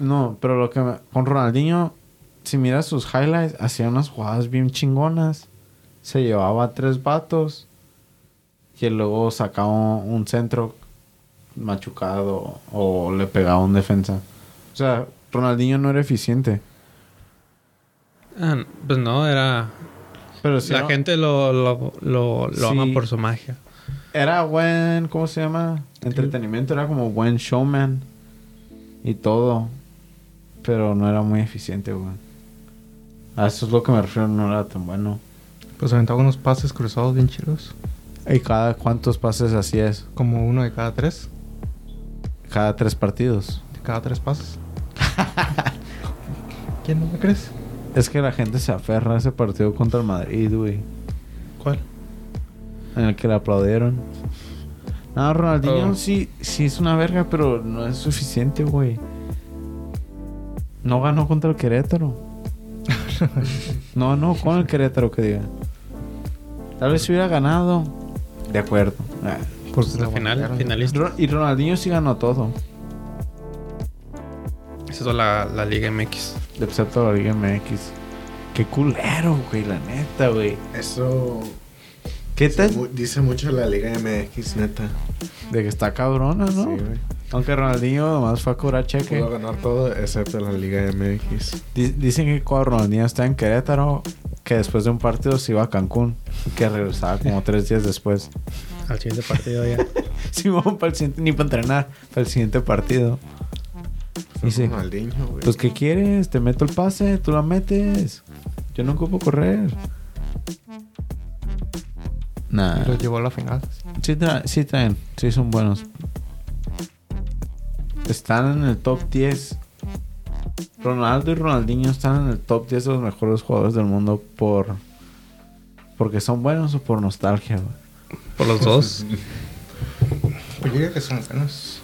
No, pero lo que me- con Ronaldinho, si miras sus highlights, hacía unas jugadas bien chingonas. Se llevaba a tres vatos y luego sacaba un centro machucado o le pegaba un defensa. O sea, Ronaldinho no era eficiente. Ah, pues no, era... Pero la gente lo, lo, lo, lo Sí. ama por su magia. era buen, ¿cómo se llama? Entretenimiento, era como buen showman y todo. Pero no era muy eficiente, güey. A eso es lo que me refiero, no era tan bueno. Pues aventaba unos pases cruzados bien chidos. ¿Y cada cuántos pases hacías? Como uno de cada tres. Cada tres partidos. De cada tres pases. <laughs> ¿Quién no me crees? Es que la gente se aferra a ese partido contra el Madrid, güey. ¿Cuál? En el que le aplaudieron. No, Ronaldinho Oh. sí, sí es una verga, pero no es suficiente, güey. No ganó contra el Querétaro. <laughs> no, no, con el Querétaro que diga. Tal vez si hubiera ganado. De acuerdo. Ah. Pues La final, finalista. Y Ronaldinho sí ganó todo. Esa es la, la Liga MX. Excepto la Liga MX. Qué culero, güey, la neta, güey. Eso ¿Qué dice, tal? mu- dice mucho la Liga MX, neta. De que está cabrona, ¿no? Sí, güey. Aunque Ronaldinho nomás fue a cobrar cheque. Pudo ganar todo excepto la Liga MX. Di- Dicen que cuando Ronaldinho está en Querétaro, que después de un partido se iba a Cancún, que regresaba como tres días después. <laughs> Al siguiente partido ya. <laughs> Sí, vamos para el siguiente, ni para entrenar, para el siguiente partido. Sí, Ronaldinho, güey. pues ¿qué quieres? Te meto el pase, tú la metes. Yo no ocupo correr. Nah. Los llevó a la final. Sí, tra- sí traen, sí son buenos. Están en el top 10. Ronaldo y Ronaldinho están en el top 10 de los mejores jugadores del mundo por... Porque son buenos o por nostalgia, güey. Por los dos. <laughs> Pues yo diría que son buenos.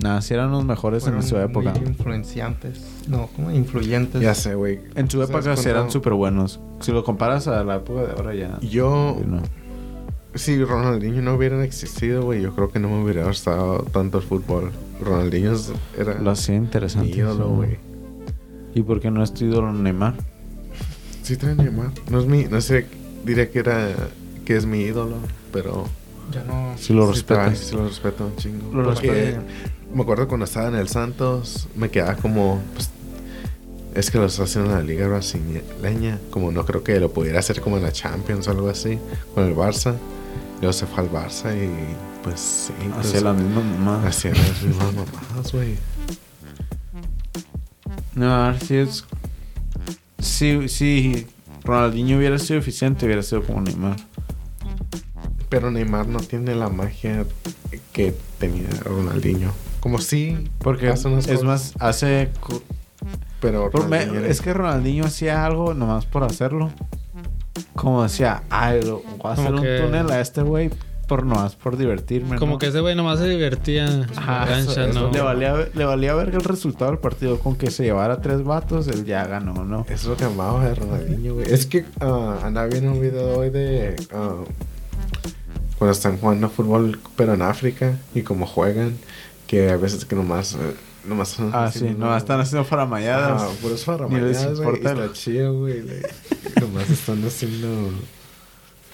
Nada, sí eran los mejores en su época. Muy influenciantes. No, como influyentes. Ya sé, güey. En su ¿Sabes época sí eran súper buenos. Si lo comparas a la época de ahora ya... Yo, no. Si Ronaldinho no hubiera existido, güey, yo creo que no me hubiera gustado tanto el fútbol. Ronaldinho era Lo hacía mi interesante. ídolo, güey. ¿Y por qué no es tu ídolo Neymar? Sí, trae Neymar. No es mi, no sé, diría que era, que es mi ídolo, pero Ya no. Si lo sí, respetas. trae, sí lo respeto un chingo. Lo Porque respeto. me acuerdo cuando estaba en el Santos, me quedaba como, pues, es que lo está haciendo en la liga brasileña, como no creo que lo pudiera hacer como en la Champions o algo así, con el Barça. Luego se fue al Barça y pues sí, Hacía la misma mamá. hacía las mismas mamadas, güey. No, a ver si es. Si, si Ronaldinho hubiera sido eficiente, hubiera sido como Neymar. Pero Neymar no tiene la magia que tenía Ronaldinho. Como sí, Porque hace unas es más, hace. Pero Por me- es que Ronaldinho hacía algo nomás por hacerlo. Como decía, ay, lo- voy a hacer Como un que- túnel a este güey por nomás por divertirme. Como ¿no? que ese güey nomás se divertía en Ajá, cancha, eso- ¿no? Le valía, le valía ver el resultado del partido con que se llevara tres vatos, él ya ganó, ¿no? Es lo que amaba de Ronaldinho, güey. Es que ah, andaba viendo un video hoy de ah, cuando están jugando fútbol, pero en África, y como juegan, que a veces que nomás, eh, nomás están Ah, sí, haciendo- nomás están haciendo faramayadas. Ajá, puros Ni les faramayadas, güey. y importa Está chido, güey. nomás están haciendo,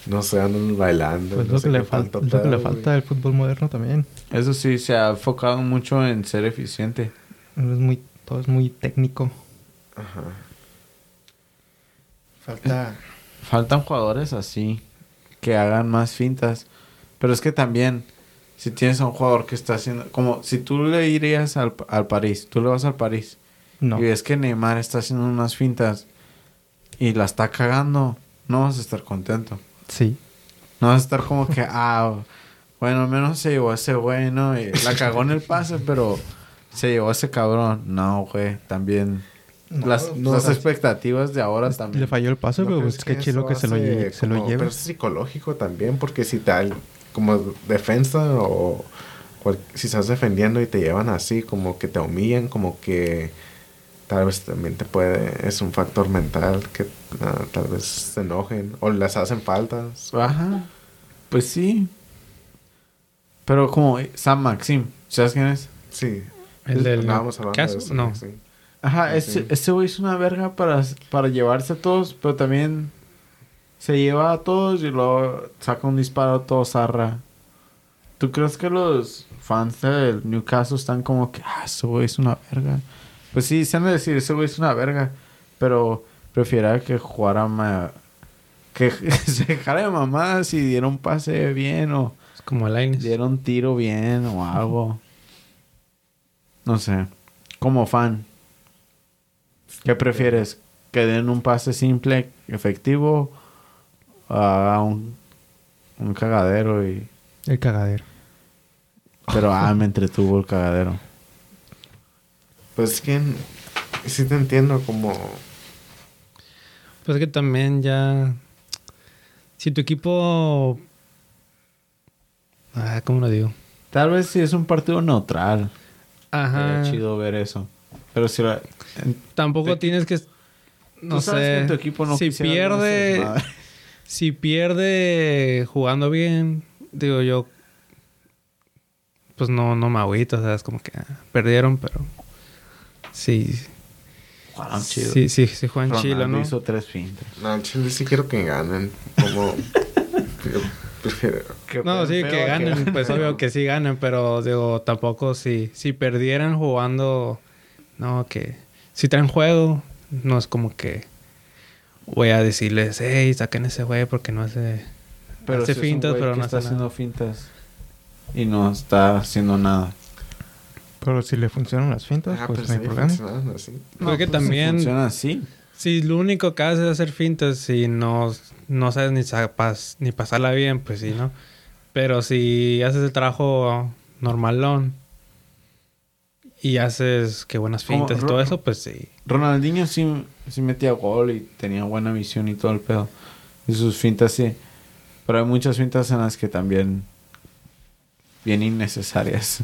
no sé, andan bailando. Pues no lo sé que, le qué falta, lo que le falta al fútbol moderno también. Eso sí, se ha enfocado mucho en ser eficiente. Es muy, todo es muy técnico. Ajá. Falta... Faltan jugadores así, que hagan más fintas. Pero es que también, si tienes a un jugador que está haciendo... Como si tú le irías al, al París, tú le vas al París No. y ves que Neymar está haciendo unas fintas y la está cagando, no vas a estar contento. Sí. No vas a estar como que, <laughs> ah, bueno, al menos se llevó a ese güey, ¿no? Y la cagó en el pase, pero se llevó a ese cabrón. No, güey, también... No, las no, las expectativas de ahora también. Le falló el pase, ¿No pero qué eso chilo que se lo, lleve, se lo lleve. Pero es psicológico también, porque si tal, como defensa o cual- si estás defendiendo y te llevan así, como que te humillan, como que tal vez también te puede, es un factor mental que ah, tal vez se enojen o les hacen faltas. Ajá. Pues sí. Pero como Sam Maxim, ¿sabes quién es? Sí. El del de caso, eso, no. sí. Ajá, Ah, ese, ese güey es una verga para, para llevarse a todos, pero también se lleva a todos y luego saca un disparo todo zarra. ¿Tú crees que los fans del Newcastle están como que, ah, ese güey es una verga? Pues sí, se han de decir, ese güey es una verga, pero prefiera que jugara ma- que <laughs> se dejara de mamadas y diera un pase bien o Es como diera un tiro bien o algo. No sé. Como fan. ¿Qué prefieres? ¿Que den un pase simple, efectivo? Haga un, un cagadero y... El cagadero. Pero ah, me entretuvo el cagadero. Pues es que sí te entiendo como... Pues que también ya. Si tu equipo. Ah, ¿cómo lo digo? Tal vez si es un partido neutral. Ajá. Sería chido ver eso. Pero si la... en- Tampoco Te- tienes que. No tú sabes sé. que tu equipo no si pierde. Si pierde jugando bien, digo yo. Pues no, no me agüito, o sea, es como que ah, perdieron, pero. Sí. Jugaron chido. Sí, sí, sí, juegan Ronaldo chilo, ¿no? hizo tres fintas. No, chile sí quiero que ganen. Como... <laughs> No, sí, que ganen, pues obvio que sí ganen, pero digo, tampoco si, si perdieran jugando, no, que si traen juego, no es como que voy a decirles, hey, saquen ese güey porque no hace, Pero hace si es un fintas, pero que no está hace haciendo nada. fintas y no está haciendo nada. Pero si le funcionan las fintas, Ah, pues pero no hay problema. así. Creo que pues, también- funciona así. Si lo único que haces es hacer fintas y no, no sabes ni, pas- ni pasarla bien, pues sí, ¿no? Pero si haces el trabajo normalón y haces que buenas Como fintas y todo eso, pues sí. Ronaldinho sí, sí metía gol y tenía buena visión y todo el pedo. Y sus fintas sí. Pero hay muchas fintas en las que también bien innecesarias.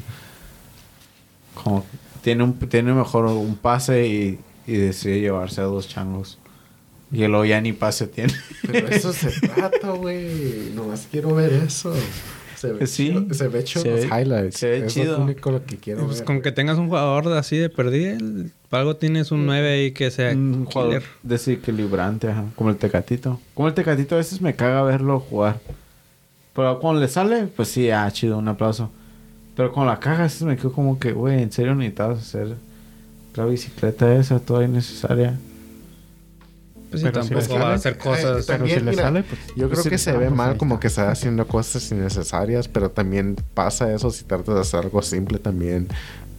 <laughs> Como tiene un tiene mejor un pase y, y decide llevarse a dos changos. Y luego ya ni pase tiene. Pero eso <laughs> se trata, güey. Nomás quiero ver eso. Se ve Sí, chido, se ve chido se los ve- highlights. se ve Eso chido. Es lo único lo que quiero Pues ver. con que tengas un jugador de así de perdida, algo tienes un 9 ahí que sea un jugador desequilibrante, ajá. Como el Tecatito. Como el Tecatito a veces me caga verlo jugar. Pero cuando le sale, pues sí, ah, chido, un aplauso. Pero cuando la caga, a veces me quedo como que, güey, en serio necesitabas hacer la bicicleta esa, toda innecesaria. Pues Pero si tampoco le va a hacer cosas. eh, Pero También, si le mira, sale, pues... Yo creo Pues sí, que se ve pues mal como que está haciendo cosas innecesarias, pero también pasa eso si tratas de hacer algo simple también.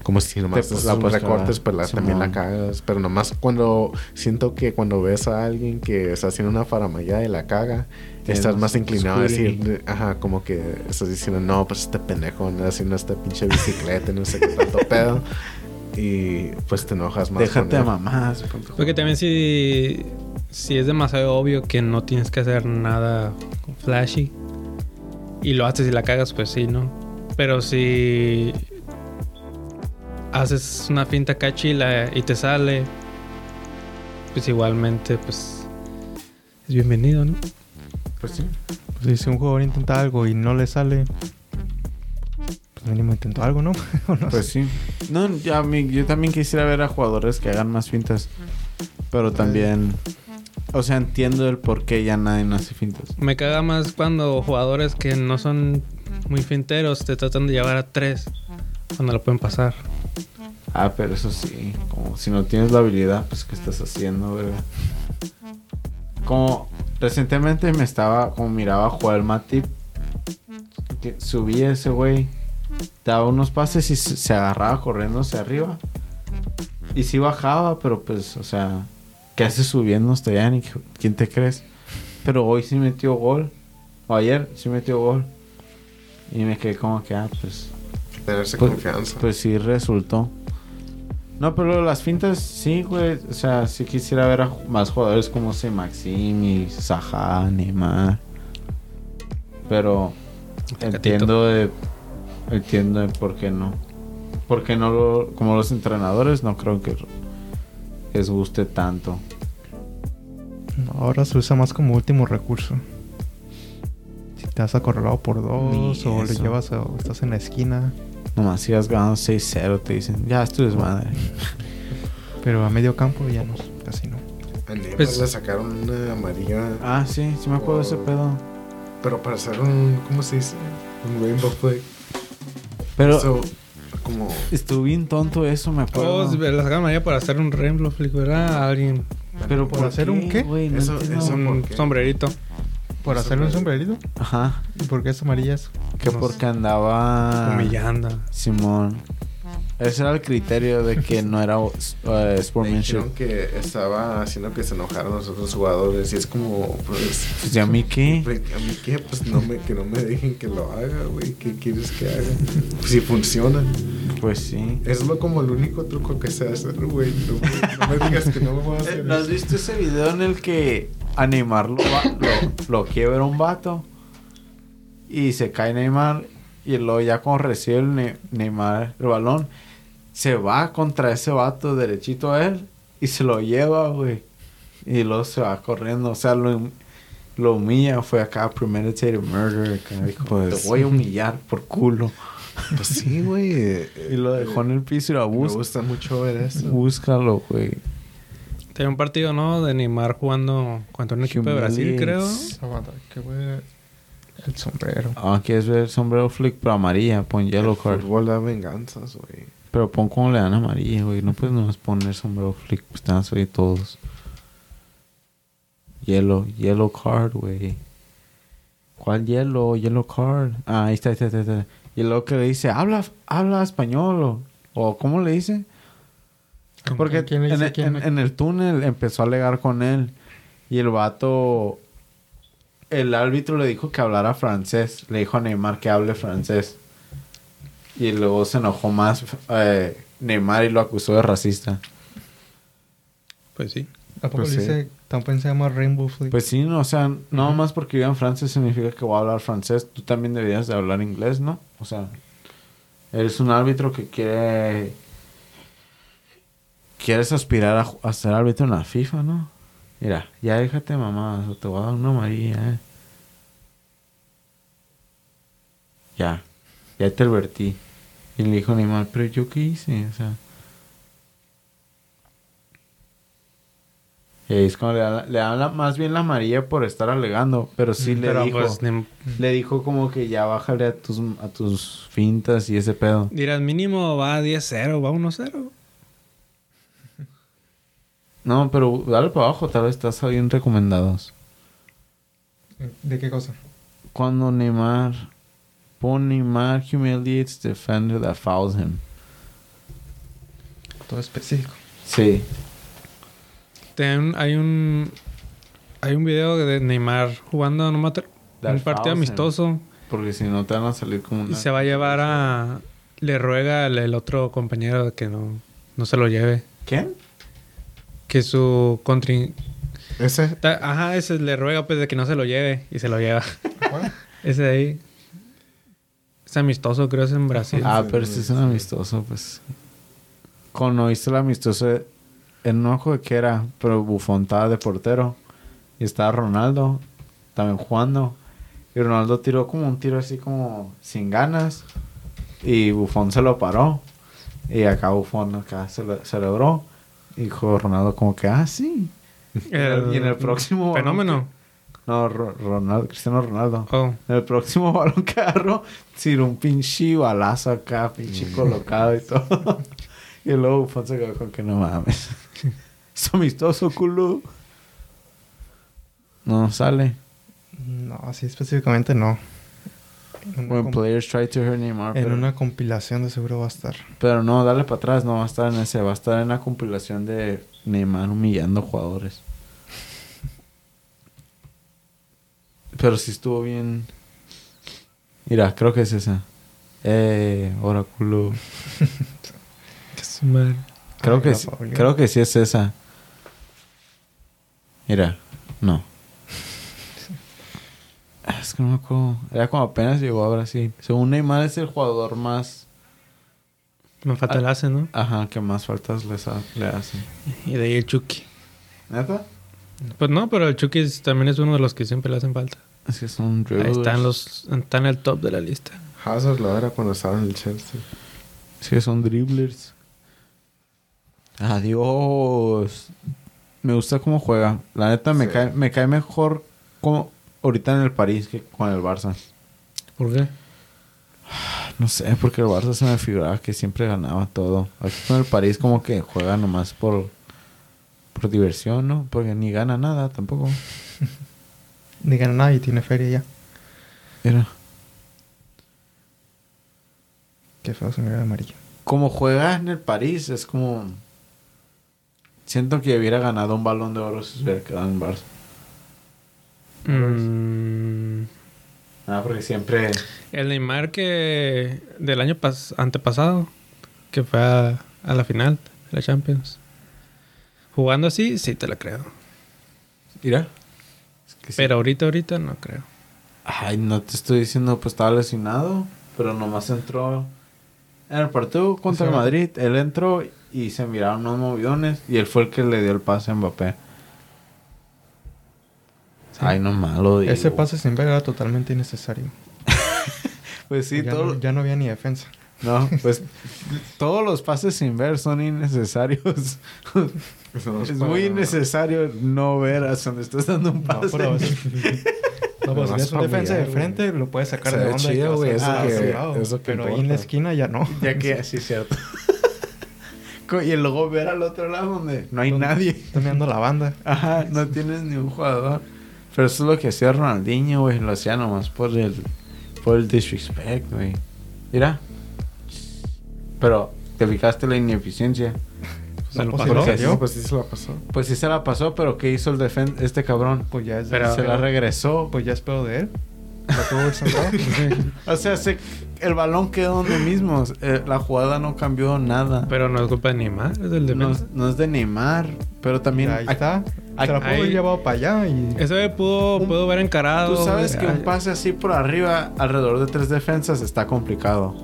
Como si nomás Te- la un puedes recortes, pues la- también la cagas. Pero nomás cuando siento que cuando ves a alguien que está haciendo una faramaya y la caga, Tienes estás más inclinado a decir, ajá, como que estás diciendo, no, pues este pendejo anda haciendo esta pinche bicicleta, no sé qué tanto <laughs> pedo. y pues te enojas más. Déjate él. mamás. Porque también si, si es demasiado obvio que no tienes que hacer nada flashy y lo haces y la cagas, pues sí, ¿no? Pero si haces una finta cachila y te sale, pues igualmente, pues es bienvenido, ¿no? Pues sí. Pues si un jugador intenta algo y no le sale, pues mínimo intentó algo, ¿no? <laughs> ¿O no Pues sí. No, mí- yo también quisiera ver a jugadores que hagan más fintas. Pero también. O sea, entiendo el por qué ya nadie hace fintas. Me caga más cuando jugadores que no son muy finteros te tratan de llevar a tres cuando lo pueden pasar. Ah, pero eso sí. Como si no tienes la habilidad, pues ¿qué estás haciendo, verdad? Como recientemente me estaba, como miraba jugar el Matip. Subía ese güey. Daba unos pases y se agarraba corriendo hacia arriba. Y sí bajaba, pero pues, o sea, ¿qué hace subiendo hasta allá? Ni ¿Quién te crees? Pero hoy sí metió gol. O ayer sí metió gol. Y me quedé como que, ah, pues, Tenerse Pues- confianza. pues sí resultó. No, pero las fintas sí, güey. O sea, sí quisiera ver a más jugadores como se Maxim y Saha, Neymar. Pero entiendo de, entiendo de por qué no. Porque no lo, como los entrenadores no creo que les guste tanto. Ahora se usa más como último recurso. Si te has acorralado por dos Ni o le llevas a, o estás en la esquina. Nomás sigas ganando 6-0, te dicen, ya es tu desmadre. <laughs> Pero a medio campo ya no, casi no. A Pues- le sacaron una amarilla. Ah, sí, sí me acuerdo de ese pedo. Pero para hacer un. ¿Cómo se dice? Un rainbow flag. Pero So, como. estuvo bien tonto eso, me acuerdo. Todos la sacaron María para hacer un Rainbow Flick, ¿verdad? Alguien. Pero ¿Por hacer un qué? No Eso- un sombrerito. ¿Por Eso hacerle un sombrerito? Ajá. ¿Y por qué es amarilla eso? Que porque andaba... Humillando. Simón. Ese era el criterio de que no era uh, sportsmanship. dijeron que estaba haciendo que se enojaran los otros jugadores y es como, pues... Pues, ¿y a mí qué? <laughs> ¿A mí qué? Pues no me, que no me dejen que lo haga, güey. ¿Qué quieres que haga? Pues si funciona. Pues sí. Es lo como el único truco que sé hacer, güey. No, me- no me digas que no me voy a hacer <laughs> ¿No has eso. visto ese video en el que a Neymar lo, va- lo, lo quiebra un vato? Y se cae Neymar y luego ya cuando recibe el Ne- Neymar el balón, se va contra ese vato derechito a él y se lo lleva, güey. Y luego se va corriendo. O sea, lo, lo humilla. Fue acá premeditated murder. acá dijo, Pues- te voy a humillar por culo. Pues sí, güey. <laughs> eh, Y lo dejó en el piso y Me busca. gusta mucho ver eso. Búscalo, güey. Tenía un partido, ¿no? De Neymar jugando contra un equipo de Brasil, creo. Humiliates. Aguanta, que voy a- El sombrero. Ah, quieres ver sombrero flick, pero amarilla, pon yellow El card. fútbol da venganzas, güey. Pero pon como le dan amarilla, güey. No puedes nomás poner sombrero flick, pues te van a salir todos. Yellow, yellow card, güey. ¿Cuál yellow? Yellow card. Ah, ahí está, ahí está, ahí está. Y luego que le dice, habla, habla español o, o ¿cómo le dice? ¿Con- Porque le dice quién? en- en el túnel empezó a alegar con él. Y el vato. El árbitro le dijo que hablara francés. Le dijo a Neymar que hable francés. Y luego se enojó más eh, Neymar y lo acusó de racista. Pues sí. ¿A poco Pues le sí. dice, también se llama Rainbow Flick? Pues sí, no, o sea, no más porque viva en Francia significa que voy a hablar francés. Tú también deberías de hablar inglés, ¿no? O sea, eres un árbitro que quiere. Quieres aspirar a ser árbitro en la FIFA, ¿no? Mira, ya déjate mamá, o te voy a dar una amarilla, eh. Ya, ya te advertí. Y le dijo Neymar, pero yo qué hice, o sea. Y es como le da, le da la- más bien la amarilla por estar alegando, pero sí le Pero dijo, pues, ni- le dijo como que ya bájale a tus, a tus fintas y ese pedo. dirás, mínimo va 10-0, va 1-0. No, pero dale para abajo, tal vez estás bien recomendados. ¿De qué cosa? Cuando Neymar, pon Neymar humiliates defender that fouls him. Todo específico. Sí. Ten- hay un hay un video de Neymar jugando no That un partido him. amistoso Porque si no te van a salir como una... y se va a llevar a le ruega al el otro compañero que no no se lo lleve. ¿Quién? Que su contrin... Ese. ta- Ajá, ese le ruega pues de que no se lo lleve y se lo lleva. ¿Cuál? <laughs> Ese de ahí. Es amistoso, creo, es en Brasil. Ah, pero este es un amistoso, pues. Cuando hizo el amistoso, en no juego que era, pero Bufón estaba de portero. Y estaba Ronaldo también jugando. Y Ronaldo tiró como un tiro así como sin ganas. Y Bufón se lo paró. Y acá Bufón acá cele- celebró. Dijo Ronaldo como que, ah, sí. El y en el próximo... balón Fenómeno. que- No, Ro- Ronaldo, Cristiano Ronaldo. Oh. En el próximo <laughs> balón que agarró, tiró un pinche balazo acá, pinche colocado y todo. <laughs> y luego se quedó con que no mames. <laughs> es amistoso, culo. No sale. No, así específicamente no. En una, When com- players try to hurt Neymar. en Pero, una compilación de seguro va a estar. pero no, dale para atrás. No va a estar en ese. Va a estar en la compilación de Neymar humillando jugadores. Pero sí estuvo bien. Mira, creo que es esa. Eh, oráculo. <laughs> Que su madre. Creo Ay, que, sí, creo que sí es esa. Mira, no. Ah, Es que no me acuerdo. Era como apenas llegó a Brasil. Según Neymar es el jugador más... Me falta el hace, ¿no? Ajá, que más faltas les ha- le hace. Y de ahí el Chucky. ¿Neta? Pues no, pero el Chucky es- también es uno de los que siempre le hacen falta. Es que son Ahí dribblers. están los... Está en el top de la lista. Hazard lo era cuando estaba en el Chelsea. Es que son dribblers. Adiós. Me gusta cómo juega. La neta me, Sí. cae, me cae mejor como ahorita en el París que con el Barça. ¿Por qué? No sé, porque el Barça se me figuraba que siempre ganaba todo. Aquí con el París como que juega nomás por, por diversión, ¿no? Porque ni gana nada tampoco. <laughs> Digan nada y tiene feria ya. Mira. Qué feo se de amarillo. Como juega en el París es como... Siento que hubiera ganado un balón de oro si se hubiera quedado en Barça. Mm, Ah, porque siempre... el Neymar que... Del año pas- antepasado. Que fue a, a la final de la Champions. Jugando así, sí te la creo. Mira. Es que sí. Pero ahorita, ahorita no creo. Ay, no te estoy diciendo, pues estaba lesionado, pero nomás entró en el partido contra el. Madrid. Él entró y se miraron unos movidones y él fue el que le dio el pase a Mbappé. Ay, no malo. digo. Ese pase sin ver era totalmente innecesario. <laughs> Pues sí, ya, todo- no, ya no había ni defensa. No, pues <laughs> todos los pases sin ver son innecesarios. <laughs> No es muy innecesario no ver a donde estás dando un No, pase. pero No, pues si es un defensa de frente, lo puedes sacar de onda. chido, güey, eso ah, que- sí, claro. eso que Pero ahí en la esquina ya no. ya que sí, cierto. y luego ver al otro lado donde no hay nadie. Están mirando la banda. Ajá, no tienes ni un jugador. Pero eso es lo que hacía Ronaldinho, güey. Lo hacía nomás por el, por el disrespect, güey. Mira. Pero, ¿te fijaste la ineficiencia? Se lo pues, pasó. Porque pues sí se la pasó. Pues sí se la pasó, pero ¿qué hizo el defen este cabrón? Pues ya es Pero- se la regresó. Pues ya es pedo de él. La tuvo. <laughs> O sea, se- el balón quedó donde mismo. Eh, la jugada no cambió nada. Pero no es culpa de Neymar, es del no, no es de Neymar, pero también... ahí está. Se la pudo ahí- haber llevado para allá y... Güey pudo, Un- pudo haber encarado. Tú sabes que un pase así por arriba, alrededor de tres defensas, está complicado.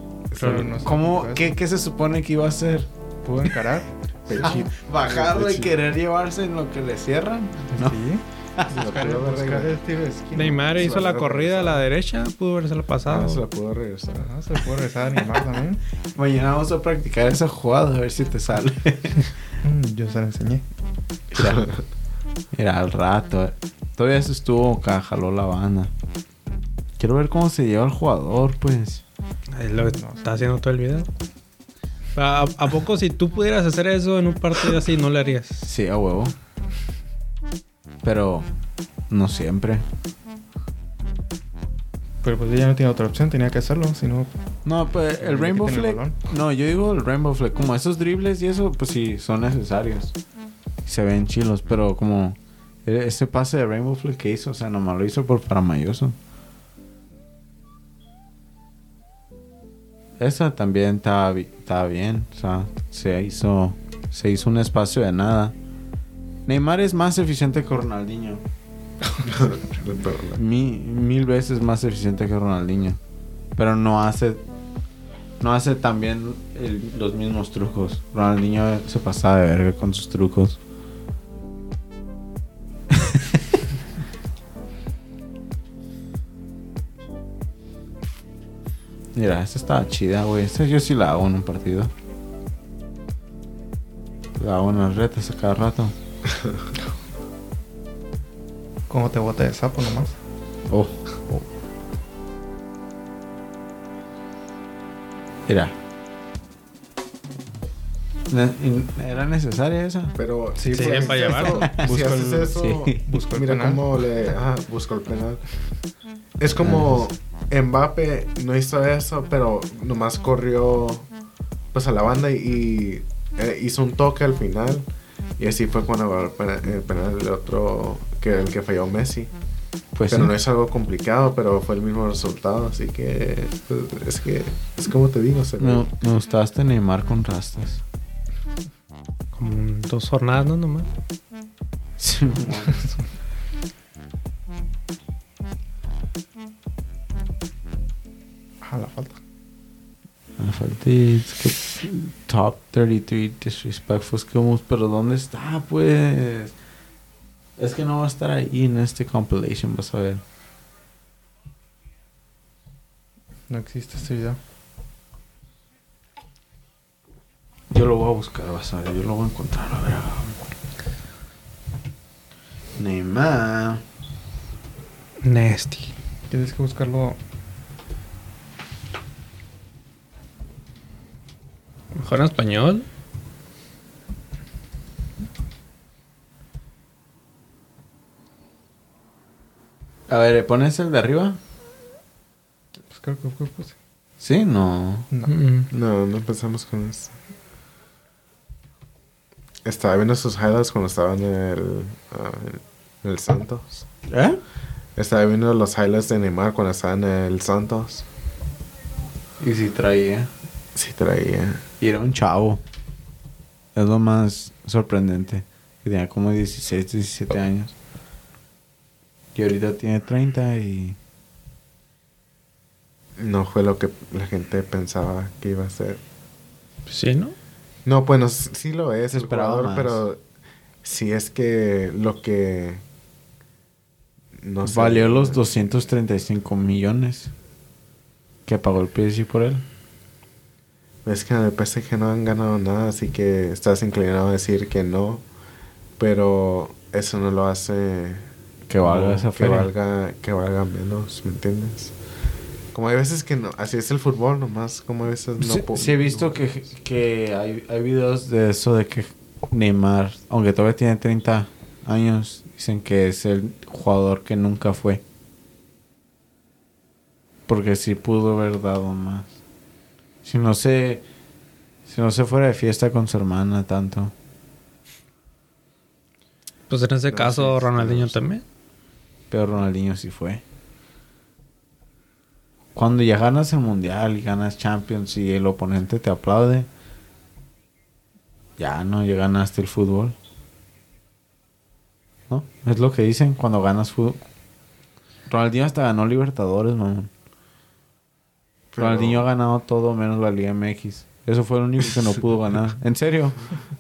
Pero no ¿Cómo, qué, eso. qué se supone que iba a hacer? Pudo encarar. <laughs> Pechito. Bajarlo y querer llevarse en lo que le cierran. No. Sí. <laughs> La pudo. Neymar hizo la la corrida a la derecha, pudo haberse la pasado. Ah, se la pudo regresar. Ajá, se le puede regresar a Neymar también. <laughs> Mañana vamos a practicar esa jugada a ver si te sale. <laughs> Mm, Yo se la enseñé. Mira, mira, al rato. eh. Todavía se estuvo acá, jaló la banda. Quiero ver cómo se lleva el jugador, pues. Es lo que está haciendo todo el video. ¿A, ¿A poco si tú pudieras hacer eso en un partido así, no le harías? Sí, a huevo. Pero no siempre. Pero pues ella no tiene otra opción, tenía que hacerlo, si no... No, pues Tenía el Rainbow balón. No, yo digo el Rainbow Flag. Como esos dribles y eso, pues sí, son necesarios. Se ven chilos, pero como e- ese pase de Rainbow Flag que hizo, o sea, nomás lo hizo por Paramayoso. esa también estaba, bi- estaba bien. O sea, se hizo, se hizo un espacio de nada. Neymar es más eficiente que Ronaldinho. <laughs> Mi- mil veces más eficiente que Ronaldinho. Pero no hace. No hace también los mismos trucos. Ronaldinho se pasaba de verga con sus trucos. <laughs> Mira, esta estaba chida, güey. Esta yo sí la hago en un partido. La hago en las retas a cada rato. <laughs> ¿Cómo te bota de sapo nomás? Oh. Mira. Ne- in- ¿Era necesaria esa? Pero Sí, Sí, pues, para llevarlo. Si Busco haces el- eso, sí. Busco el mira penal. cómo le... Ah, busco el penal. Es como Mbappe no hizo eso, pero nomás corrió pues a la banda y eh, hizo un toque al final. Y así fue cuando el penal, el penal del otro, que el que falló Messi. Pues pero sí. no es algo complicado, pero fue el mismo resultado. Así que pues, es que es como te digo. se me, me gustaba este Neymar con rastas. Como dos jornadas, ¿no? Nomás. Sí, <laughs> Ah, la falta. Me falté es que top 33 disrespectful skills, pero ¿dónde está pues? Es que no va a estar ahí en este compilation, vas a ver. No existe este video. Yo lo voy a buscar, vas a ver, yo lo voy a encontrar, a ver. Neymar. Nasty. Tienes que buscarlo. Mejor en español. A ver, ¿pones el de arriba? Pues creo que fue pues. Sí, no. No. Mm. No, no empezamos con eso. Estaba viendo sus highlights cuando estaba en el, ah, en el Santos. ¿Eh? Estaba viendo los highlights de Neymar cuando estaba en el Santos. Y si traía. Sí traía. Y era un chavo. Es lo más sorprendente. Que tenía como 16, 17 años. Y ahorita tiene 30 y... No fue lo que la gente pensaba que iba a ser. Sí, ¿no? No, bueno, sí lo es el jugador, más. pero sí es que lo que no sé. Valió los 235 millones que pagó el PSG por él. Es que en el PSG no han ganado nada, así que estás inclinado a decir que no, pero eso no lo hace Que valga como esa que feria. valga que valga menos, ¿me entiendes? Como hay veces que no, así es el fútbol nomás, como hay veces no sí, sí he visto que, que hay, hay videos de eso de que Neymar, aunque todavía tiene 30 años, dicen que es el jugador que nunca fue. Porque sí pudo haber dado más. Si no se, si no se fuera de fiesta con su hermana tanto. Pues en ese No, caso, sí, Ronaldinho sí. también. Pero Ronaldinho sí fue. Cuando ya ganas el mundial y ganas Champions y el oponente te aplaude, ya no, ya ganaste el fútbol. ¿No? Es lo que dicen cuando ganas fútbol. Ronaldinho hasta ganó Libertadores, mamón. pero- Ronaldinho ha ganado todo menos la Liga MX. Eso fue lo único que no <laughs> pudo ganar. En serio,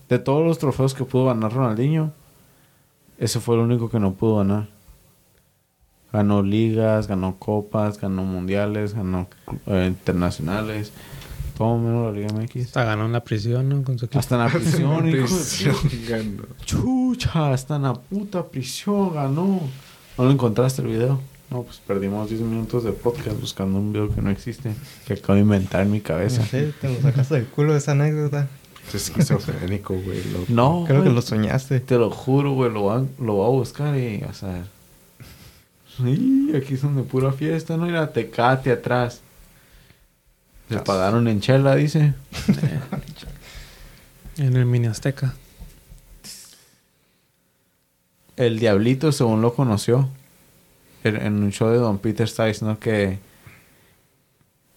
de todos los trofeos que pudo ganar Ronaldinho, ese fue lo único que no pudo ganar. Ganó ligas, ganó copas, ganó mundiales, ganó eh, internacionales. Todo menos la Liga MX. Hasta ganó en la prisión, ¿no? Con su. Hasta en la prisión, hijo Prisión ganó. Chucha, hasta en la puta prisión ganó. ¿No lo encontraste el video? No, pues perdimos 10 minutos de podcast buscando un video que no existe. Que acabo de inventar en mi cabeza. Sí, te lo sacaste del culo esa anécdota. Es esquizofrénico, güey. loco. No, Creo que lo soñaste. Te lo juro, güey, lo voy a, lo voy a buscar y vas a ver. Sí, aquí son de pura fiesta, ¿no? Mira, Tecate atrás. Le pagaron en chela, dice. <laughs> En el mini Azteca. El Diablito, según lo conoció. En, un show de Don Peter Stiles, ¿no? Que...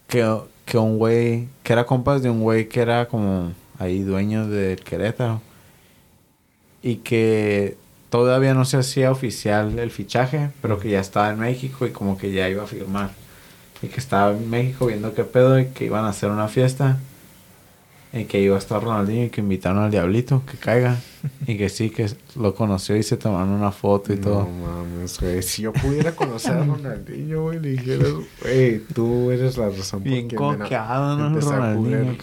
que, que un güey, que era compas de un güey que era como ahí dueño del Querétaro. Y que todavía no se hacía oficial el fichaje, pero que ya estaba en México y como que ya iba a firmar. Y que estaba en México viendo qué pedo y que iban a hacer una fiesta. Y que iba a estar Ronaldinho y que invitaron al Diablito que caiga. y que sí, que lo conoció y se tomaron una foto y todo. No mames, güey. Si yo pudiera conocer a Ronaldinho, güey, le dijeras, güey, tú eres la razón Bien por me coqueado, ¿no? Ronaldinho. <laughs>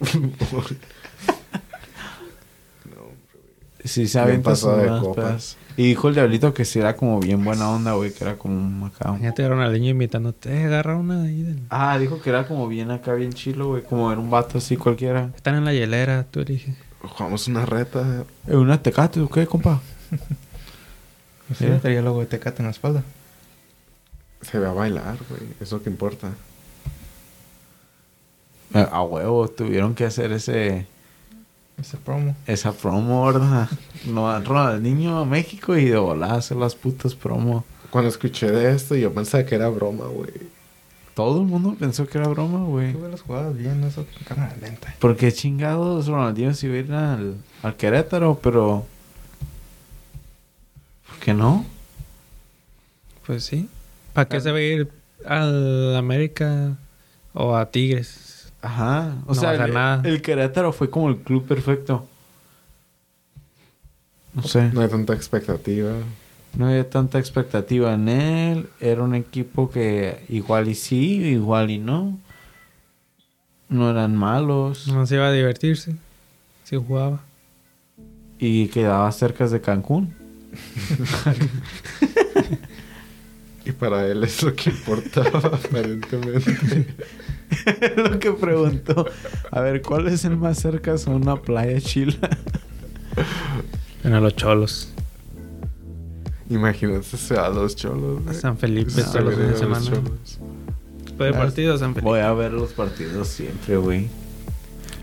<laughs> Sí, se Bien avienta pasado de sus buenas copas. pedas. Y dijo el Diablito que sí era como bien buena onda, güey. Que era como un acá. Imagínate a Ronaldinho invitándote, eh, agarra una de ahí. del- Ah, dijo que era como bien acá, bien chilo, güey. Como era un vato así cualquiera. Están en la hielera, tú dije. Jugamos una reta. ¿Es una tecate o qué, compa? <laughs> Sí, Sí. tenía el logo de Tecate en la espalda. Se ve a bailar, güey. Es lo que importa. Eh, A huevo, tuvieron que hacer ese Ese promo. esa promo, ¿verdad? No, Ronaldinho a México y de volada hacer las putas promo. Cuando escuché de esto, yo pensaba que era broma, güey. Todo el mundo pensó que era broma, güey. Tuve las jugadas bien, eso en cámara lenta. Porque chingados Ronaldinho se iba a ir al, al Querétaro, pero... ¿Por qué no? Pues sí. ¿Para qué se va a ir al América o a Tigres? Ajá. O No sea, el, nada. el Querétaro fue como el club perfecto. No sé. No hay tanta expectativa. No había tanta expectativa en él. Era un equipo que igual y sí, igual y no. No eran malos. No se iba a divertirse. Si jugaba. Y quedaba cerca de Cancún. <laughs> Y para él es lo que importaba, <laughs> aparentemente. <laughs> Lo que preguntó. A ver, ¿cuál es el más cerca a una playa chila? En los cholos. Imagínate se va a los cholos. güey. San Felipe todos los fines de a semana. de partido, San Felipe. Voy a ver los partidos siempre, güey.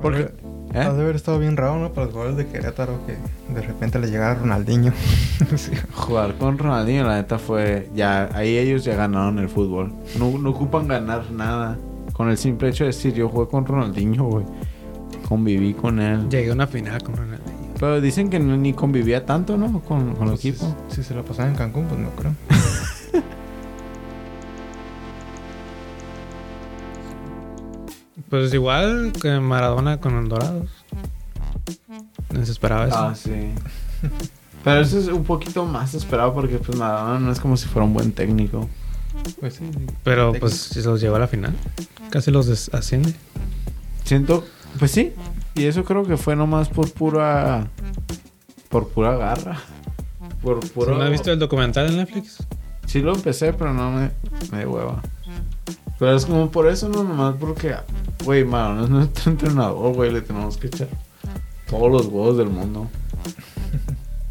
Porque... Ha de ¿Eh? haber estado bien raro, ¿no? Para los jugadores de Querétaro que de repente le llegara Ronaldinho. <laughs> Sí. Jugar con Ronaldinho, la neta fue... Ya, ahí ellos ya ganaron el fútbol. No, no ocupan ganar nada. Con el simple hecho de decir, yo jugué con Ronaldinho, güey. Conviví con él. Llegué a una final con Ronaldinho. Pero dicen que no- ni convivía tanto, ¿no? Con, con el Pues, equipo. Si se lo pasaban en Cancún, pues no creo. <laughs> Pues igual que Maradona con los Dorados. No se esperaba eso. Ah, sí. Pero eso es un poquito más esperado porque pues Maradona no es como si fuera un buen técnico. Pues sí. Pero pues se los llevó a la final. Casi los des- asciende. Siento, pues sí. Y eso creo que fue nomás por pura... Por pura garra. Por puro... ¿No has visto el documental en Netflix? Sí lo empecé, pero no me... Me de hueva. Pero es como por eso, no nomás porque... Güey, Maradona es nuestro <laughs> entrenador, güey. Le tenemos que echar todos los huevos del mundo.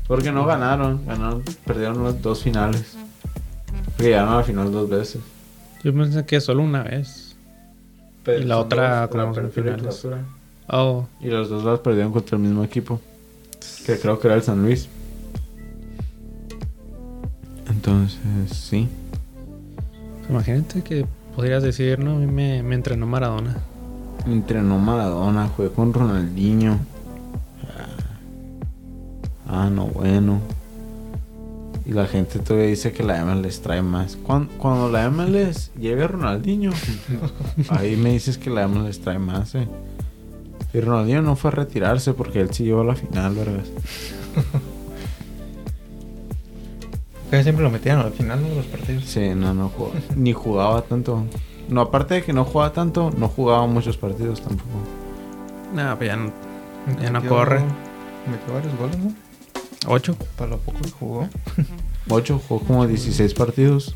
Porque no ganaron. Ganaron, perdieron las dos finales. Porque llegaron a la final dos veces. Yo pensé que solo una vez. Y la otra dos, como la apertura y. Oh, Y los dos las perdieron contra el mismo equipo. Que creo que era el San Luis. Entonces, sí. imagínate que podrías decir, no, a mí me, me entrenó Maradona. Entrenó Maradona, jugué con Ronaldinho. Ah, no, bueno. Y la gente todavía dice que la MLS trae más. Cuando, cuando la MLS llega Ronaldinho, <laughs> ahí me dices que la MLS trae más, eh. Y Ronaldinho no fue a retirarse porque él sí llegó a la final, ¿verdad? Casi siempre lo metían al final, ¿no? de Los partidos. Sí, no, no jugaba. Ni jugaba tanto. No, aparte de que no jugaba tanto, no jugaba muchos partidos tampoco. No, pues ya no. Ya no corre. Metió varios goles, ¿no? Ocho. Para lo poco que jugó. <laughs> 8, jugó como 16 partidos.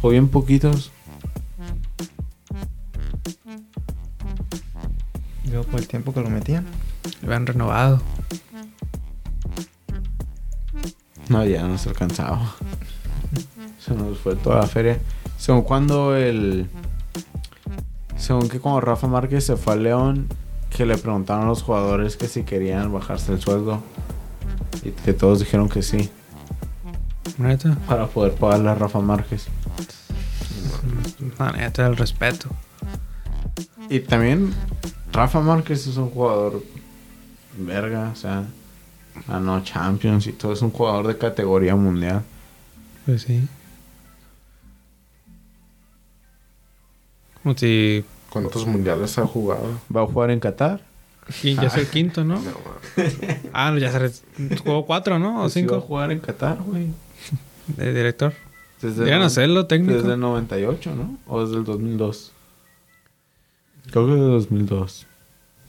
Jugó bien poquitos. Yo por el tiempo que lo metían. Lo habían renovado. No, ya no se alcanzaba. Se nos fue toda la feria. Según cuando el. Según que cuando Rafa Márquez se fue a León, que le preguntaron a los jugadores que si querían bajarse el sueldo. Y que todos dijeron que sí. ¿Neta? Para poder pagarle a Rafa Márquez. La neta, el respeto. Y también Rafa Márquez es un jugador verga, o sea, ganó Champions y todo, es un jugador de categoría mundial. Pues sí. Como si... ¿Cuántos mundiales ha jugado? ¿Va a jugar en Qatar? Y ya es el quinto, ¿no? No. Ah, no, ya se... re- Jugó cuatro, ¿no? O sí va a cinco. jugar en Qatar, güey. De director. Desde el- hacerlo técnico. Desde el 98, ¿no? ¿O desde el 2002? Creo que desde el 2002.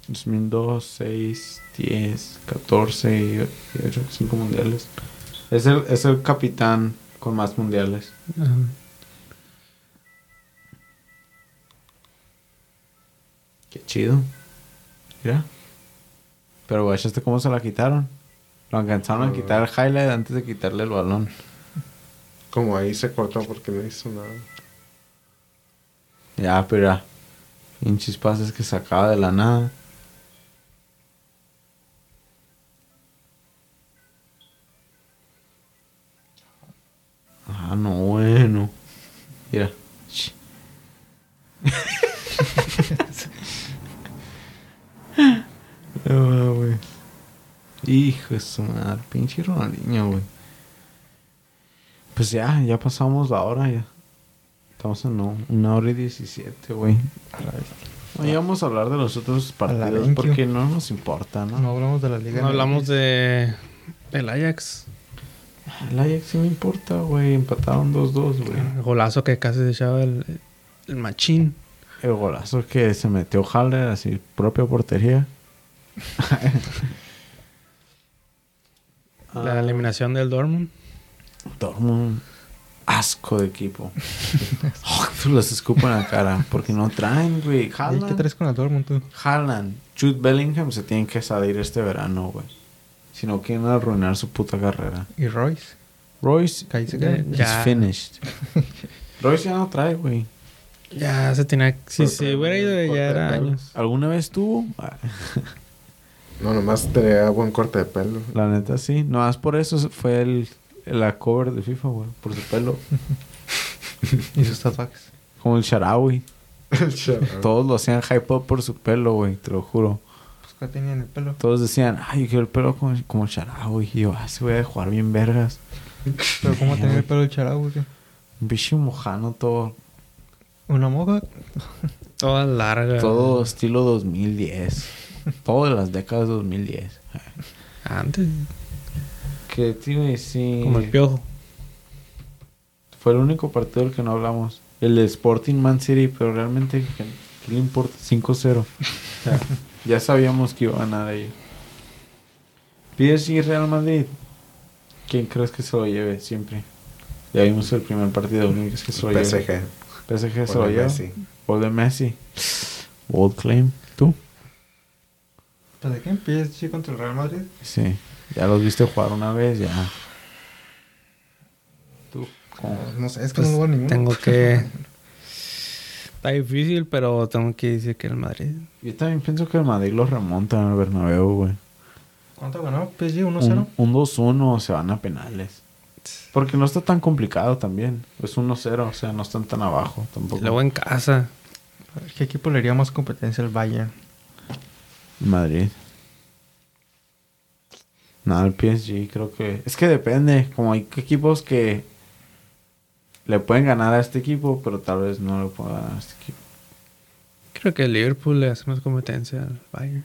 2002, 6, 10, 14, 18, 5 mundiales. Es el, es el capitán con más mundiales. Ajá. Qué chido. Mira. Pero ¿este cómo se la quitaron? Lo alcanzaron a quitar el highlight antes de quitarle el balón. Como ahí se cortó porque no hizo nada. Ya, pero ya. Pinches pases que sacaba de la nada. Ah, no, bueno. Mira. <laughs> Ah, güey. Hijo de su madre, pinche Ronaldinho, güey. Pues ya, ya pasamos la hora ya. Estamos en no, una hora y diecisiete, güey. No íbamos a hablar de los otros partidos porque no nos importa, ¿no? No hablamos de la liga. No hablamos de... El Ajax. El Ajax sí me importa, güey. Empataron 2-2, güey. El golazo que casi se echaba el, el machín. El golazo que se metió Haller así, propia portería. <laughs> La eliminación del Dortmund. Dortmund, asco de equipo. <laughs> Oh, los escupo en la cara porque no traen, güey. ¿Y qué Haaland, traes con el Dortmund tú? Haaland, Jude Bellingham se tienen que salir este verano, güey. Si no quieren arruinar su puta carrera. ¿Y Royce? Royce, Ya- finished. <laughs> Royce ya no trae, güey. Ya se tenía... Si se hubiera ido ya era años. ¿Alguna vez tuvo? No, nomás tenía buen corte de pelo. La neta sí. No más por eso fue el, la cover de FIFA, güey. Por su pelo. <laughs> Y sus tatuajes. Como el Sharawi. <laughs> Shut up. Todos lo hacían hype up por su pelo, güey. Te lo juro. Pues que tenía en el pelo. Todos decían, ay, yo quiero el pelo como, como el Sharawi. Y yo, ah, se voy a jugar bien vergas. <laughs> Pero ¿cómo tenía el pelo el charao, güey? Un bicho mojano todo. ¿Una moja? Toda larga. Todo estilo 2010. Todo de las décadas 2010. Antes. Que tiene, sí. Como el piojo. Fue el único partido del que no hablamos. El de Sporting Man City, pero realmente, ¿qué, qué le importa? 5-0. O sea, <laughs> ya sabíamos que iba a ganar ellos. PSG Real Madrid. ¿Quién crees que se lo lleve siempre? Ya vimos el primer partido. ¿Quién crees que se lo lleve? PSG. PSG se lo lleva. Messi. O de Messi. Bold claim. ¿Tú? ¿Pero de qué? PSG contra el Real Madrid. Sí. Ya los viste jugar una vez, ya. ¿Tú? ¿Cómo? No sé, es que Pues, no hubo ninguno. tengo <laughs> que... Está difícil, pero tengo que decir que el Madrid. Yo también pienso que el Madrid los remonta en el Bernabéu, güey. ¿Cuánto ganó? PSG 1-0. Un, un 2-1 se van a penales. Porque no está tan complicado también. Es 1-0, o sea, no están tan abajo tampoco. Luego en casa. ¿Qué equipo le haría más competencia al Bayern? Madrid. Nada, el PSG creo que... Es que depende. Como hay equipos que le pueden ganar a este equipo, pero tal vez no le puedan ganar a este equipo. Creo que el Liverpool le hace más competencia al Bayern.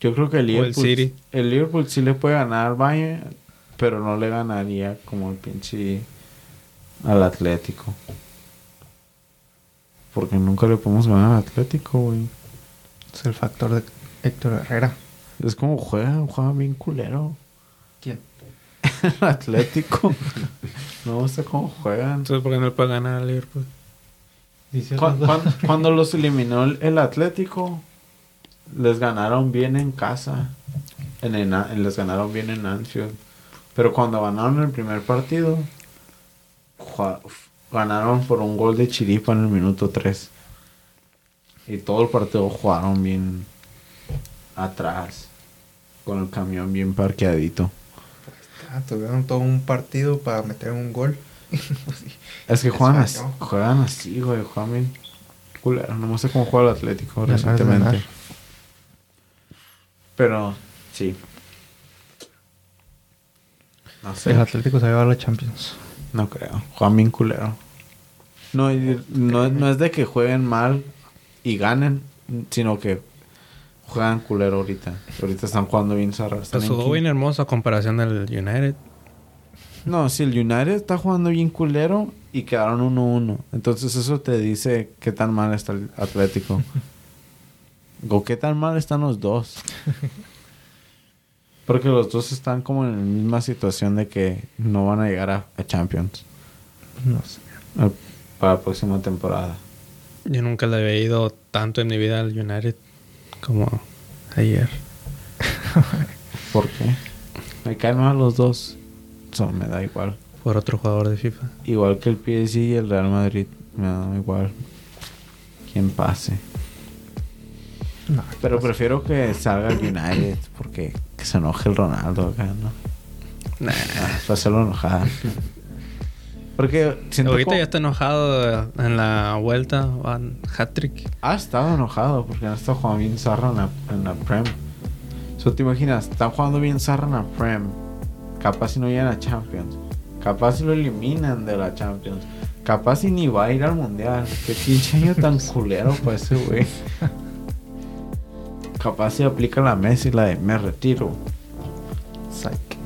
Yo creo que el O el Liverpool... City. el Liverpool sí le puede ganar al Bayern, pero no le ganaría como el pinche al Atlético. Porque nunca le podemos ganar al Atlético, güey. Es el factor de Héctor Herrera. Es como juega, juega bien culero. ¿Quién? <laughs> el Atlético. no gusta cómo juegan. Entonces, ¿por qué no le puede ganar al Liverpool? <laughs> Cuando los eliminó el, Atlético, les ganaron bien en casa. En, en A- les ganaron bien en Anfield. Pero cuando ganaron el primer partido, ganaron por un gol de Chiripa en el minuto 3. Y todo el partido jugaron bien atrás. Con el camión bien parqueadito. Ah, tuvieron todo un partido para meter un gol. <laughs> Es que juegan así, juegan así, güey. Juegan bien culero. No sé cómo juega el Atlético Ganar, recientemente. ganar. Pero, sí. No sé. El Atlético se va a llevar la Champions. No creo. Juegan bien culero. No, y- no, no es de que jueguen mal y ganen, sino que juegan culero ahorita. Ahorita están jugando bien zarra. están Pues jugó bien hermoso a comparación del United. No, si el United está jugando bien culero y quedaron 1-1. Entonces eso te dice qué tan mal está el Atlético. <laughs> o qué tan mal están los dos. Porque los dos están como en la misma situación de que no van a llegar a, a Champions No sé. eh, para la próxima temporada. Yo nunca le había ido tanto en mi vida al United como ayer. <laughs> ¿Por qué? Me caen mal los dos. Eso me da igual. Por otro jugador de FIFA. Igual que el PSG y el Real Madrid. Me da igual. Quien pase. No, Pero prefiero que salga el United porque que se enoje el Ronaldo acá, ¿no? Nah. Ah, para hacerlo enojar. Porque siento Ahorita como- ya está enojado en la vuelta. Van hat-trick. ha estado enojado porque no está jugando bien Zarra en la, en la Prem. So, te imaginas, están jugando bien Zarra en la Prem. Capaz si no llegan a Champions. Capaz si lo eliminan de la Champions. Capaz si ni va a ir al Mundial. Qué pinche año tan culero para ese güey. Capaz si aplica la Messi la de me retiro. Psych.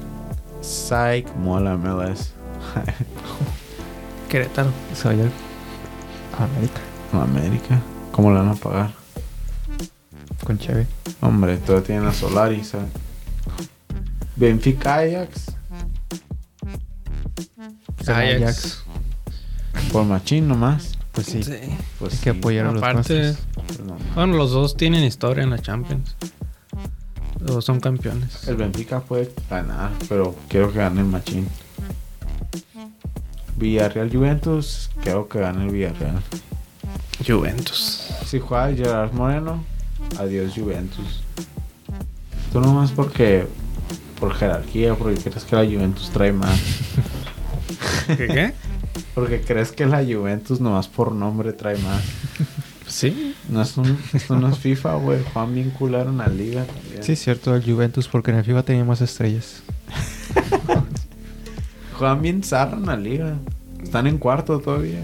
Psych, mola MLS. <laughs> Querétaro. Se va a ir a América América. ¿Cómo le van a pagar? con Cheve. Hombre, todavía tienen a Solari, ¿sabes? Benfica Ajax. Ajax. Por machín nomás. Pues sí. Sí. Pues Hay que sí, apoyar a los Aparte, pues no. bueno, los dos tienen historia en la Champions. Los dos son campeones. El Benfica puede ganar, pero quiero que gane el machín. Villarreal Juventus, quiero que gane el Villarreal. Juventus. Si juega Gerard Moreno, adiós Juventus. Tú nomás porque por jerarquía, porque crees que la Juventus trae más. <laughs> ¿Qué? qué? Porque crees que la Juventus nomás por nombre trae más. Sí. No es un, esto no es FIFA, güey. Juan en la liga también. Sí, es cierto, el Juventus, porque en el FIFA tenía más estrellas. <laughs> Juegan bien zarra en la liga. Están en cuarto todavía.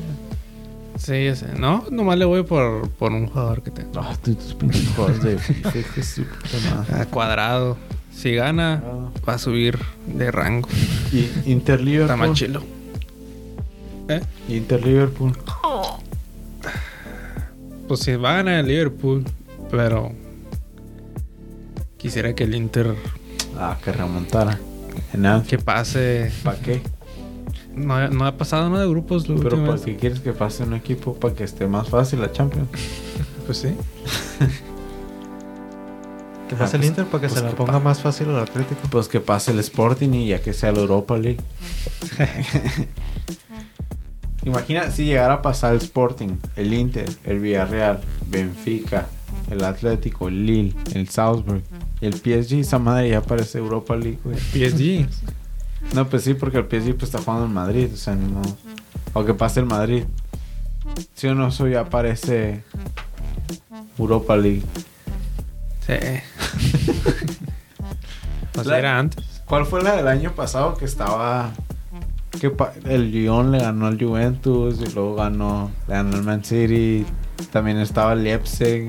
Sí, ya sé. No, nomás le voy por, por un jugador que tengo. Ah, tú, tus pinches juegos de FIFA, hijo de su puta madre. A cuadrado. Si gana, va a subir de rango. Y Inter Está más Liverpool. chilo. ¿Eh? Inter Liverpool. Pues si va a ganar el Liverpool, pero quisiera que el Inter Ah, que remontara. Que pase. ¿Para qué? No, no ha pasado nada de grupos la Pero ¿para qué quieres que pase un equipo para que esté más fácil la Champions? <laughs> Pues sí. <laughs> Que pase el Inter para que Pues se la ponga más fácil al Atlético. Pues que pase el Sporting y ya que sea la Europa League. <laughs> Imagina si llegara a pasar el Sporting, el Inter, el Villarreal, Benfica, el Atlético, el Lille, el Salzburg, el PSG, esa madre ya parece Europa League, güey. PSG. No, pues sí, porque el PSG pues, está jugando en Madrid, o sea, no. O que pase el Madrid. Si o no, eso ya parece Europa League. Sí. <laughs> pues La- era antes. ¿Cuál fue la del año pasado que estaba que el Lyon le ganó al Juventus y luego ganó le ganó al Man City, también estaba el Leipzig.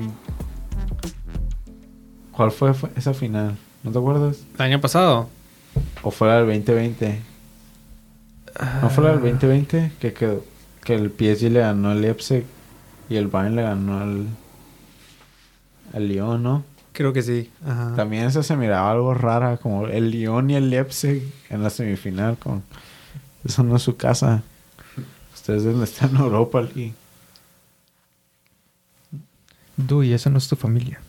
¿Cuál fue, fue esa final? ¿No te acuerdas? El año pasado. ¿O fue la del 2020? ¿No fue la del 2020 que quedó que el PSG le ganó al Leipzig y el Bayern le ganó al al Lyon, ¿no? Creo que sí. Ajá. También eso se miraba algo rara, como el Lyon y el Leipzig en la semifinal. Con... Eso no es su casa. Ustedes deben estar en Europa League. Du, y esa no es tu familia.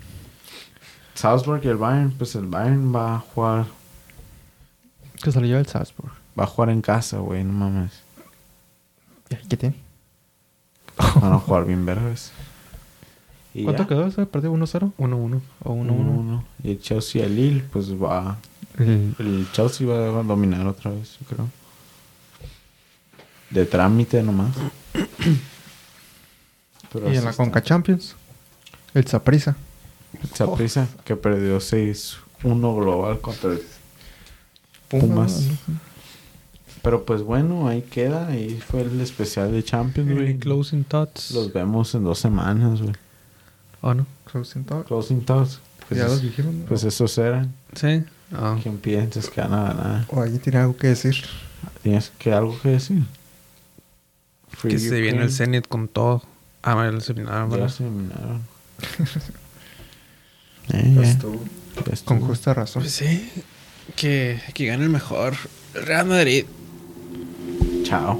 Salzburg y el Bayern, pues el Bayern va a jugar, Que se lo lleva el Salzburg. va a jugar en casa, güey, no mames. ¿Y ¿Qué tiene? <laughs> Van a jugar bien verdes. Y ¿Cuánto ya. quedó ese partido? ¿1-0? 1-1. ¿O 1-1? 1-1. Y el Chelsea y el Lille, pues va. El- El Chelsea va a dominar otra vez, yo creo. de trámite nomás. Pero Y en la está. Conca Champions, el Saprisa. Saprissa, que perdió 6-1 global contra el Pumas. Pero pues bueno, ahí queda. Ahí fue el especial de Champions, güey. Closing thoughts. Los vemos en dos semanas, güey. ¿O no? Closing Talk. Closing thoughts. Pues, ya es- los dijeron. ¿no? pues esos eran. Sí. Ah. ¿Quién piensas que van a ganar? O alguien tiene algo que decir. ¿Tienes que algo que decir? Free que se viene el Zenit con todo. Ah, me lo eliminaron, Ya <laughs> ¿verdad? Eh. Con justa razón. Pues sí. Que, que gane el mejor. Real Madrid. Chao.